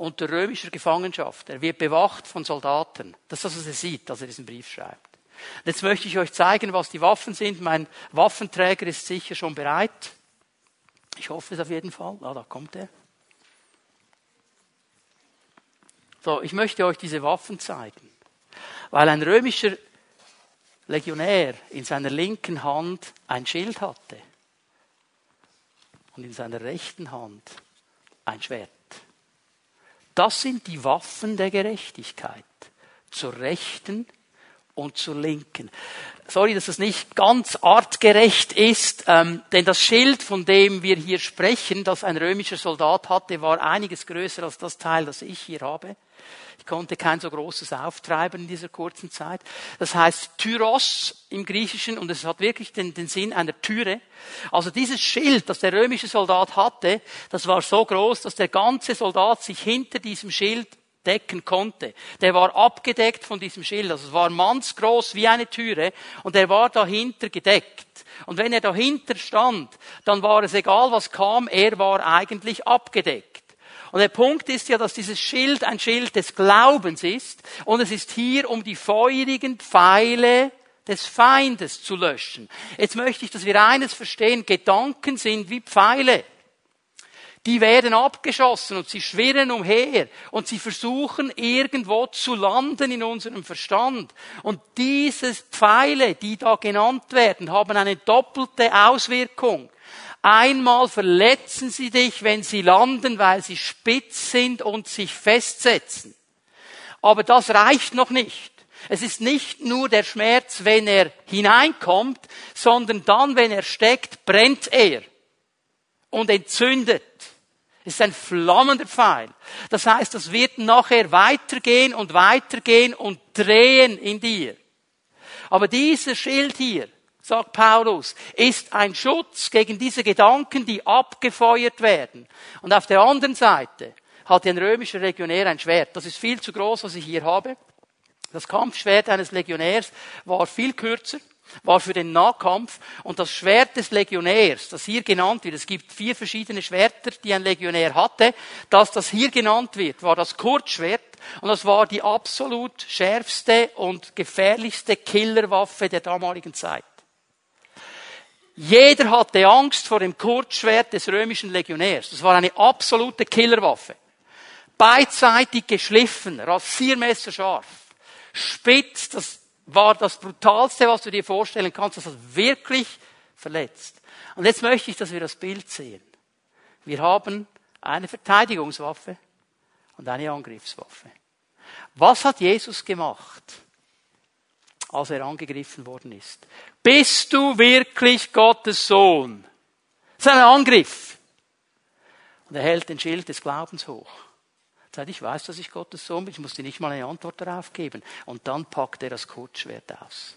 A: unter römischer Gefangenschaft. Er wird bewacht von Soldaten. Das ist das, was er sieht, als er diesen Brief schreibt. Und jetzt möchte ich euch zeigen, was die Waffen sind. Mein Waffenträger ist sicher schon bereit. Ich hoffe es auf jeden Fall. Ah, da kommt er. So, ich möchte euch diese Waffen zeigen. Weil ein römischer Legionär in seiner linken Hand ein Schild hatte und in seiner rechten Hand ein Schwert. Das sind die Waffen der Gerechtigkeit. Zur Rechten und zur Linken. Sorry, dass das nicht ganz artgerecht ist, ähm, denn das Schild, von dem wir hier sprechen, das ein römischer Soldat hatte, war einiges größer als das Teil, das ich hier habe. Ich konnte kein so großes auftreiben in dieser kurzen Zeit. Das heißt Tyros im Griechischen und es hat wirklich den, den Sinn einer Türe. Also dieses Schild, das der römische Soldat hatte, das war so groß, dass der ganze Soldat sich hinter diesem Schild decken konnte. Der war abgedeckt von diesem Schild. Also es war mannsgroß wie eine Türe und er war dahinter gedeckt. Und wenn er dahinter stand, dann war es egal, was kam, er war eigentlich abgedeckt. Und der Punkt ist ja, dass dieses Schild ein Schild des Glaubens ist und es ist hier, um die feurigen Pfeile des Feindes zu löschen. Jetzt möchte ich, dass wir eines verstehen, Gedanken sind wie Pfeile. Die werden abgeschossen und sie schwirren umher und sie versuchen irgendwo zu landen in unserem Verstand. Und diese Pfeile, die da genannt werden, haben eine doppelte Auswirkung. Einmal verletzen sie dich, wenn sie landen, weil sie spitz sind und sich festsetzen. Aber das reicht noch nicht. Es ist nicht nur der Schmerz, wenn er hineinkommt, sondern dann, wenn er steckt, brennt er und entzündet. Es ist ein flammender Pfeil. Das heißt, das wird nachher weitergehen und weitergehen und drehen in dir. Aber dieser Schild hier, sagt Paulus, ist ein Schutz gegen diese Gedanken, die abgefeuert werden. Und auf der anderen Seite hat ein römischer Legionär ein Schwert. Das ist viel zu groß, was ich hier habe. Das Kampfschwert eines Legionärs war viel kürzer, war für den Nahkampf und das Schwert des Legionärs, das hier genannt wird, es gibt vier verschiedene Schwerter, die ein Legionär hatte, dass das hier genannt wird, war das Kurzschwert und das war die absolut schärfste und gefährlichste Killerwaffe der damaligen Zeit. Jeder hatte Angst vor dem Kurzschwert des römischen Legionärs. Das war eine absolute Killerwaffe. Beidseitig geschliffen, Rasiermesser scharf, spitz, das war das brutalste, was du dir vorstellen kannst, das hat wirklich verletzt. Und jetzt möchte ich, dass wir das Bild sehen. Wir haben eine Verteidigungswaffe und eine Angriffswaffe. Was hat Jesus gemacht, als er angegriffen worden ist? Bist du wirklich Gottes Sohn? Das ist ein Angriff. Und er hält den Schild des Glaubens hoch. Sagt, ich weiß, dass ich Gottes Sohn bin, ich muss dir nicht mal eine Antwort darauf geben. Und dann packt er das Kurzschwert aus.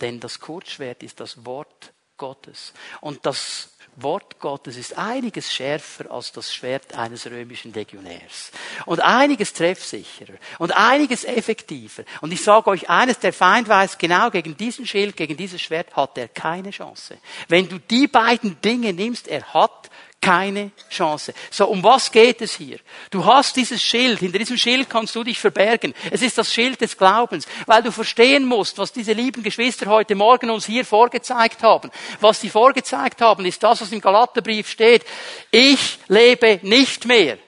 A: Denn das Kurzschwert ist das Wort Gottes. Und das Wort Gottes ist einiges schärfer als das Schwert eines römischen Legionärs. Und einiges treffsicherer. Und einiges effektiver. Und ich sage euch eines, der Feind weiß genau, gegen diesen Schild, gegen dieses Schwert hat er keine Chance. Wenn du die beiden Dinge nimmst, er hat keine Chance. So, um was geht es hier? Du hast dieses Schild, hinter diesem Schild kannst du dich verbergen. Es ist das Schild des Glaubens, weil du verstehen musst, was diese lieben Geschwister heute Morgen uns hier vorgezeigt haben. Was sie vorgezeigt haben, ist das, was im Galaterbrief steht. Ich lebe nicht mehr.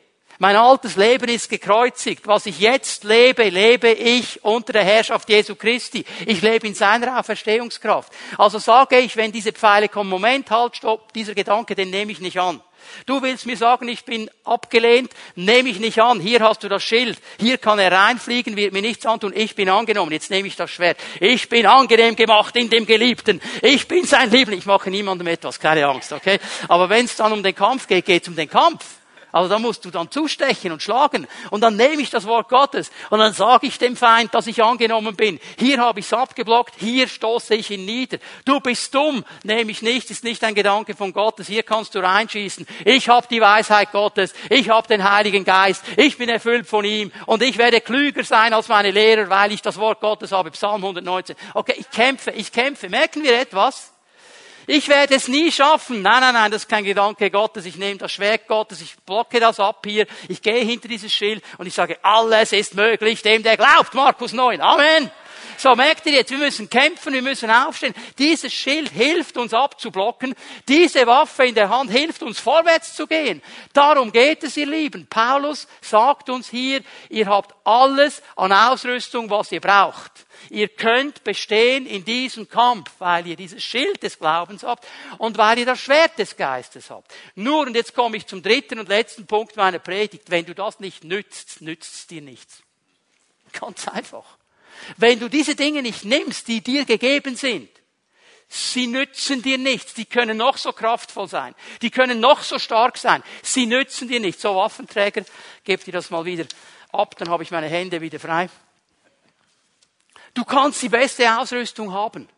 A: Mein altes Leben ist gekreuzigt. Was ich jetzt lebe, lebe ich unter der Herrschaft Jesu Christi. Ich lebe in seiner Auferstehungskraft. Also sage ich, wenn diese Pfeile kommen, Moment, halt, stopp, dieser Gedanke, den nehme ich nicht an. Du willst mir sagen, ich bin abgelehnt, nehme ich nicht an. Hier hast du das Schild. Hier kann er reinfliegen, wird mir nichts antun. Ich bin angenommen. Jetzt nehme ich das Schwert. Ich bin angenehm gemacht in dem Geliebten. Ich bin sein Liebling. Ich mache niemandem etwas, keine Angst, okay? Aber wenn es dann um den Kampf geht, geht es um den Kampf. Also da musst du dann zustechen und schlagen. Und dann nehme ich das Wort Gottes und dann sage ich dem Feind, dass ich angenommen bin. Hier habe ich es abgeblockt, hier stoße ich ihn nieder. Du bist dumm, nehme ich nicht, ist nicht ein Gedanke von Gottes. Hier kannst du reinschießen. Ich habe die Weisheit Gottes, ich habe den Heiligen Geist, ich bin erfüllt von ihm und ich werde klüger sein als meine Lehrer, weil ich das Wort Gottes habe. Psalm 119. Okay, ich kämpfe, ich kämpfe. Merken wir etwas? Ich werde es nie schaffen. Nein, nein, nein, das ist kein Gedanke Gottes. Ich nehme das Schwert Gottes, ich blocke das ab hier, ich gehe hinter dieses Schild und ich sage, alles ist möglich, dem der glaubt. Markus 9. Amen. So, merkt ihr jetzt, wir müssen kämpfen, wir müssen aufstehen. Dieses Schild hilft uns abzublocken. Diese Waffe in der Hand hilft uns vorwärts zu gehen. Darum geht es, ihr Lieben. Paulus sagt uns hier, ihr habt alles an Ausrüstung, was ihr braucht. Ihr könnt bestehen in diesem Kampf, weil ihr dieses Schild des Glaubens habt und weil ihr das Schwert des Geistes habt. Nur, und jetzt komme ich zum dritten und letzten Punkt meiner Predigt, wenn du das nicht nützt, nützt es dir nichts. Ganz einfach. Wenn du diese Dinge nicht nimmst, die dir gegeben sind, Sie nützen dir nichts. Die können noch so kraftvoll sein. Die können noch so stark sein. Sie nützen dir nichts. So Waffenträger, gebt ihr das mal wieder ab, dann habe ich meine Hände wieder frei. Du kannst die beste Ausrüstung haben.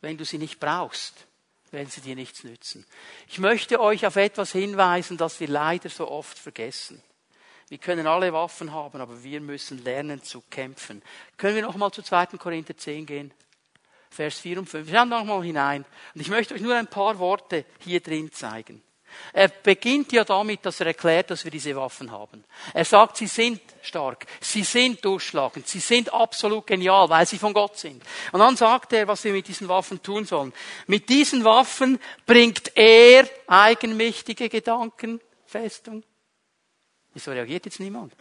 A: Wenn du sie nicht brauchst, werden sie dir nichts nützen. Ich möchte euch auf etwas hinweisen, das wir leider so oft vergessen. Wir können alle Waffen haben, aber wir müssen lernen zu kämpfen. Können wir nochmal zu 2. Korinther 10 gehen? Vers 4 und 5. Wir schauen nochmal hinein. Und ich möchte euch nur ein paar Worte hier drin zeigen. Er beginnt ja damit, dass er erklärt, dass wir diese Waffen haben. Er sagt, sie sind stark, sie sind durchschlagend, sie sind absolut genial, weil sie von Gott sind. Und dann sagt er, was wir mit diesen Waffen tun sollen. Mit diesen Waffen bringt er eigenmächtige Gedankenfestung. Wieso reagiert jetzt niemand?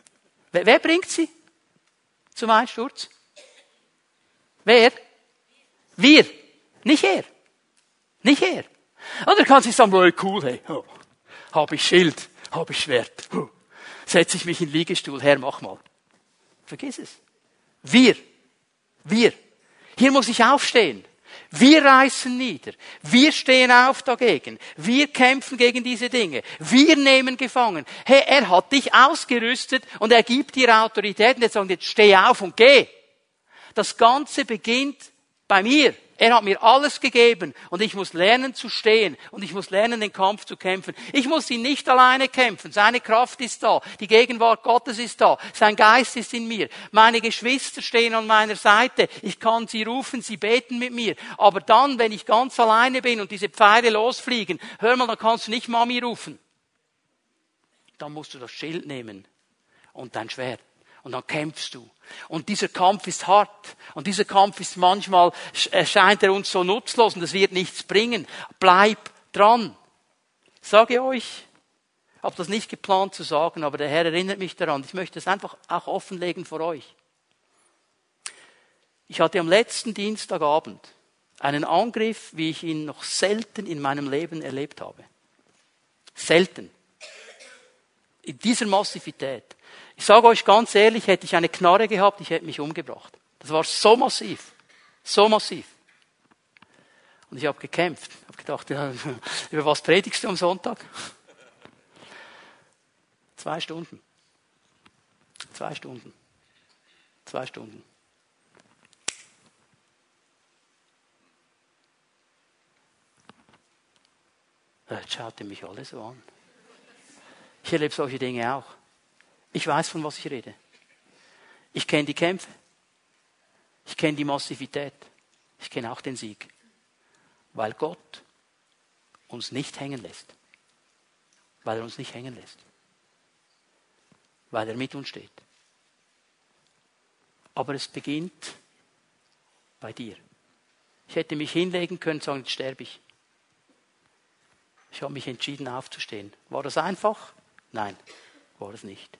A: Wer, wer bringt sie zum Einsturz? Wer? Wir. Nicht er. Nicht er. Und er kann sich sagen, oh, cool, hey, oh, habe ich Schild, habe ich Schwert, oh, setze ich mich in den Liegestuhl, Herr, mach mal. Vergiss es. Wir, wir. Hier muss ich aufstehen. Wir reißen nieder. Wir stehen auf dagegen. Wir kämpfen gegen diese Dinge. Wir nehmen gefangen. Hey, er hat dich ausgerüstet und er gibt dir Autorität. Und jetzt sagen, jetzt steh auf und geh. Das Ganze beginnt bei mir. Er hat mir alles gegeben und ich muss lernen zu stehen und ich muss lernen, den Kampf zu kämpfen. Ich muss ihn nicht alleine kämpfen. Seine Kraft ist da. Die Gegenwart Gottes ist da. Sein Geist ist in mir. Meine Geschwister stehen an meiner Seite. Ich kann sie rufen, sie beten mit mir. Aber dann, wenn ich ganz alleine bin und diese Pfeile losfliegen, hör mal, dann kannst du nicht Mami rufen. Dann musst du das Schild nehmen und dein Schwert. Und dann kämpfst du. Und dieser Kampf ist hart. Und dieser Kampf ist manchmal, erscheint er uns so nutzlos und es wird nichts bringen. Bleib dran. Sage euch, habe das nicht geplant zu sagen, aber der Herr erinnert mich daran. Ich möchte es einfach auch offenlegen vor euch. Ich hatte am letzten Dienstagabend einen Angriff, wie ich ihn noch selten in meinem Leben erlebt habe. Selten. In dieser Massivität. Ich sage euch ganz ehrlich, hätte ich eine Knarre gehabt, ich hätte mich umgebracht. Das war so massiv. So massiv. Und ich habe gekämpft. Habe gedacht, ja, über was predigst du am Sonntag? Zwei Stunden. Zwei Stunden. Zwei Stunden. Jetzt schaut ihr mich alle so an. Ich erlebe solche Dinge auch. Ich weiß, von was ich rede. Ich kenne die Kämpfe. Ich kenne die Massivität. Ich kenne auch den Sieg. Weil Gott uns nicht hängen lässt. Weil er uns nicht hängen lässt. Weil er mit uns steht. Aber es beginnt bei dir. Ich hätte mich hinlegen können und sagen, jetzt sterbe ich. Ich habe mich entschieden aufzustehen. War das einfach? Nein, war es nicht.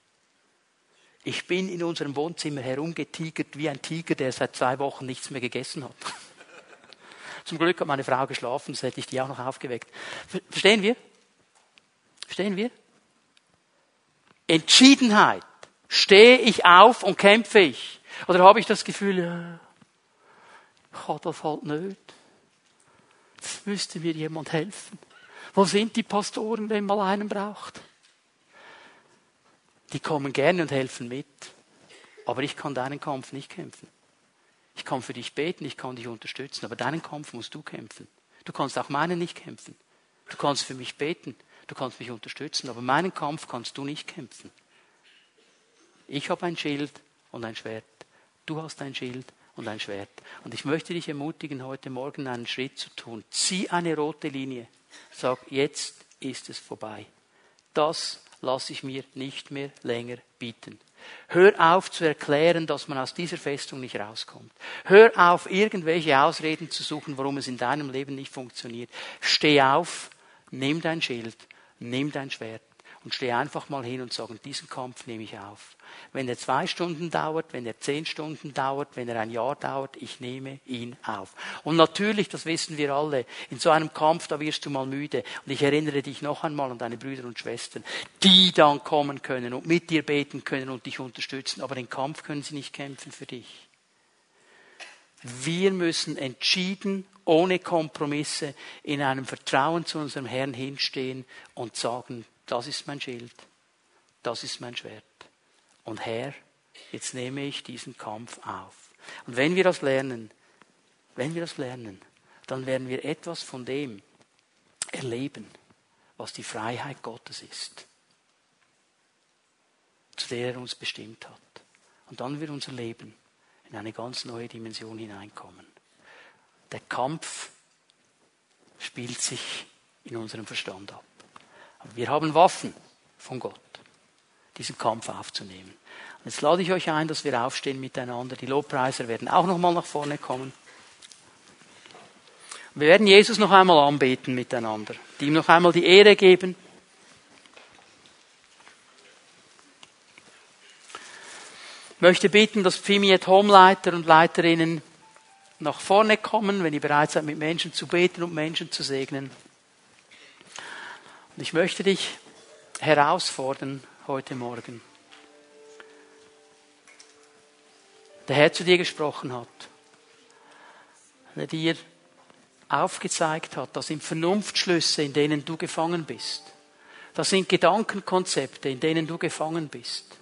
A: Ich bin in unserem Wohnzimmer herumgetigert wie ein Tiger, der seit zwei Wochen nichts mehr gegessen hat. Zum Glück hat meine Frau geschlafen, sonst hätte ich die auch noch aufgeweckt. Verstehen wir? Verstehen wir? Entschiedenheit. Stehe ich auf und kämpfe ich? Oder habe ich das Gefühl, ja, ich habe das halt nicht. Jetzt müsste mir jemand helfen. Wo sind die Pastoren, wenn man einen braucht? Die kommen gerne und helfen mit. Aber ich kann deinen Kampf nicht kämpfen. Ich kann für dich beten, ich kann dich unterstützen, aber deinen Kampf musst du kämpfen. Du kannst auch meinen nicht kämpfen. Du kannst für mich beten, du kannst mich unterstützen, aber meinen Kampf kannst du nicht kämpfen. Ich habe ein Schild und ein Schwert. Du hast ein Schild und ein Schwert. Und ich möchte dich ermutigen, heute Morgen einen Schritt zu tun. Zieh eine rote Linie. Sag, jetzt ist es vorbei. Das lasse ich mir nicht mehr länger bieten. Hör auf zu erklären, dass man aus dieser Festung nicht rauskommt. Hör auf, irgendwelche Ausreden zu suchen, warum es in deinem Leben nicht funktioniert. Steh auf, nimm dein Schild, nimm dein Schwert und steh einfach mal hin und sag, diesen Kampf nehme ich auf. Wenn er zwei Stunden dauert, wenn er zehn Stunden dauert, wenn er ein Jahr dauert, ich nehme ihn auf. Und natürlich, das wissen wir alle, in so einem Kampf, da wirst du mal müde. Und ich erinnere dich noch einmal an deine Brüder und Schwestern, die dann kommen können und mit dir beten können und dich unterstützen. Aber den Kampf können sie nicht kämpfen für dich. Wir müssen entschieden, ohne Kompromisse, in einem Vertrauen zu unserem Herrn hinstehen und sagen, das ist mein Schild, das ist mein Schwert. Und Herr, jetzt nehme ich diesen Kampf auf. Und wenn wir das lernen, wenn wir das lernen, dann werden wir etwas von dem erleben, was die Freiheit Gottes ist, zu der er uns bestimmt hat. Und dann wird unser Leben in eine ganz neue Dimension hineinkommen. Der Kampf spielt sich in unserem Verstand ab. Aber wir haben Waffen von Gott diesen Kampf aufzunehmen. Und jetzt lade ich euch ein, dass wir aufstehen miteinander. Die Lobpreiser werden auch noch mal nach vorne kommen. Wir werden Jesus noch einmal anbeten miteinander, ihm noch einmal die Ehre geben. Ich möchte bitten, dass Pfimiet Homeleiter und Leiterinnen nach vorne kommen, wenn ihr bereit seid, mit Menschen zu beten und Menschen zu segnen. Und ich möchte dich herausfordern, heute Morgen. Der Herr zu dir gesprochen hat, der dir aufgezeigt hat, das sind Vernunftschlüsse, in denen du gefangen bist. Das sind Gedankenkonzepte, in denen du gefangen bist.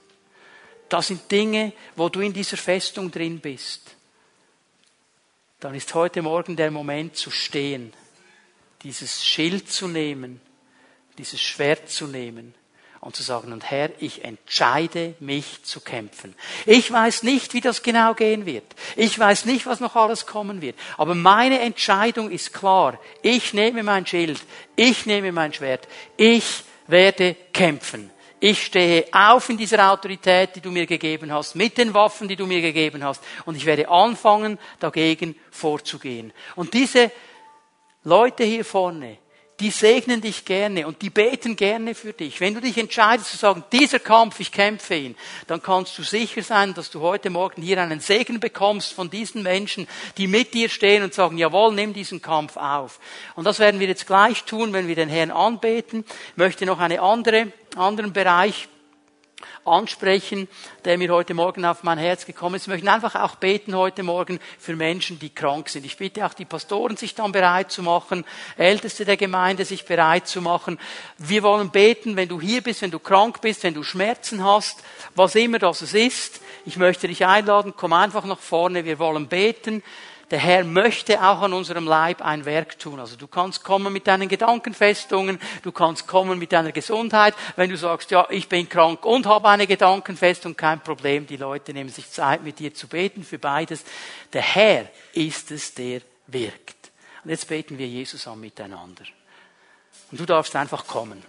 A: Das sind Dinge, wo du in dieser Festung drin bist. dann ist heute Morgen der Moment zu stehen, dieses Schild zu nehmen, dieses Schwert zu nehmen und zu sagen, und Herr, ich entscheide mich zu kämpfen. Ich weiß nicht, wie das genau gehen wird. Ich weiß nicht, was noch alles kommen wird. Aber meine Entscheidung ist klar. Ich nehme mein Schild. Ich nehme mein Schwert. Ich werde kämpfen. Ich stehe auf in dieser Autorität, die du mir gegeben hast, mit den Waffen, die du mir gegeben hast, und ich werde anfangen, dagegen vorzugehen. Und diese Leute hier vorne, die segnen dich gerne und die beten gerne für dich. Wenn du dich entscheidest zu sagen, dieser Kampf, ich kämpfe ihn, dann kannst du sicher sein, dass du heute Morgen hier einen Segen bekommst von diesen Menschen, die mit dir stehen und sagen, jawohl, nimm diesen Kampf auf. Und das werden wir jetzt gleich tun, wenn wir den Herrn anbeten. Ich möchte noch einen andere, anderen Bereich ansprechen, der mir heute Morgen auf mein Herz gekommen ist. Wir möchten einfach auch beten heute Morgen für Menschen, die krank sind. Ich bitte auch die Pastoren, sich dann bereit zu machen, Älteste der Gemeinde, sich bereit zu machen. Wir wollen beten, wenn du hier bist, wenn du krank bist, wenn du Schmerzen hast, was immer das ist. Ich möchte dich einladen, komm einfach nach vorne. Wir wollen beten. Der Herr möchte auch an unserem Leib ein Werk tun. Also du kannst kommen mit deinen Gedankenfestungen, du kannst kommen mit deiner Gesundheit. Wenn du sagst, ja, ich bin krank und habe eine Gedankenfestung, kein Problem. Die Leute nehmen sich Zeit, mit dir zu beten für beides. Der Herr ist es, der wirkt. Und jetzt beten wir Jesus an miteinander. Und du darfst einfach kommen.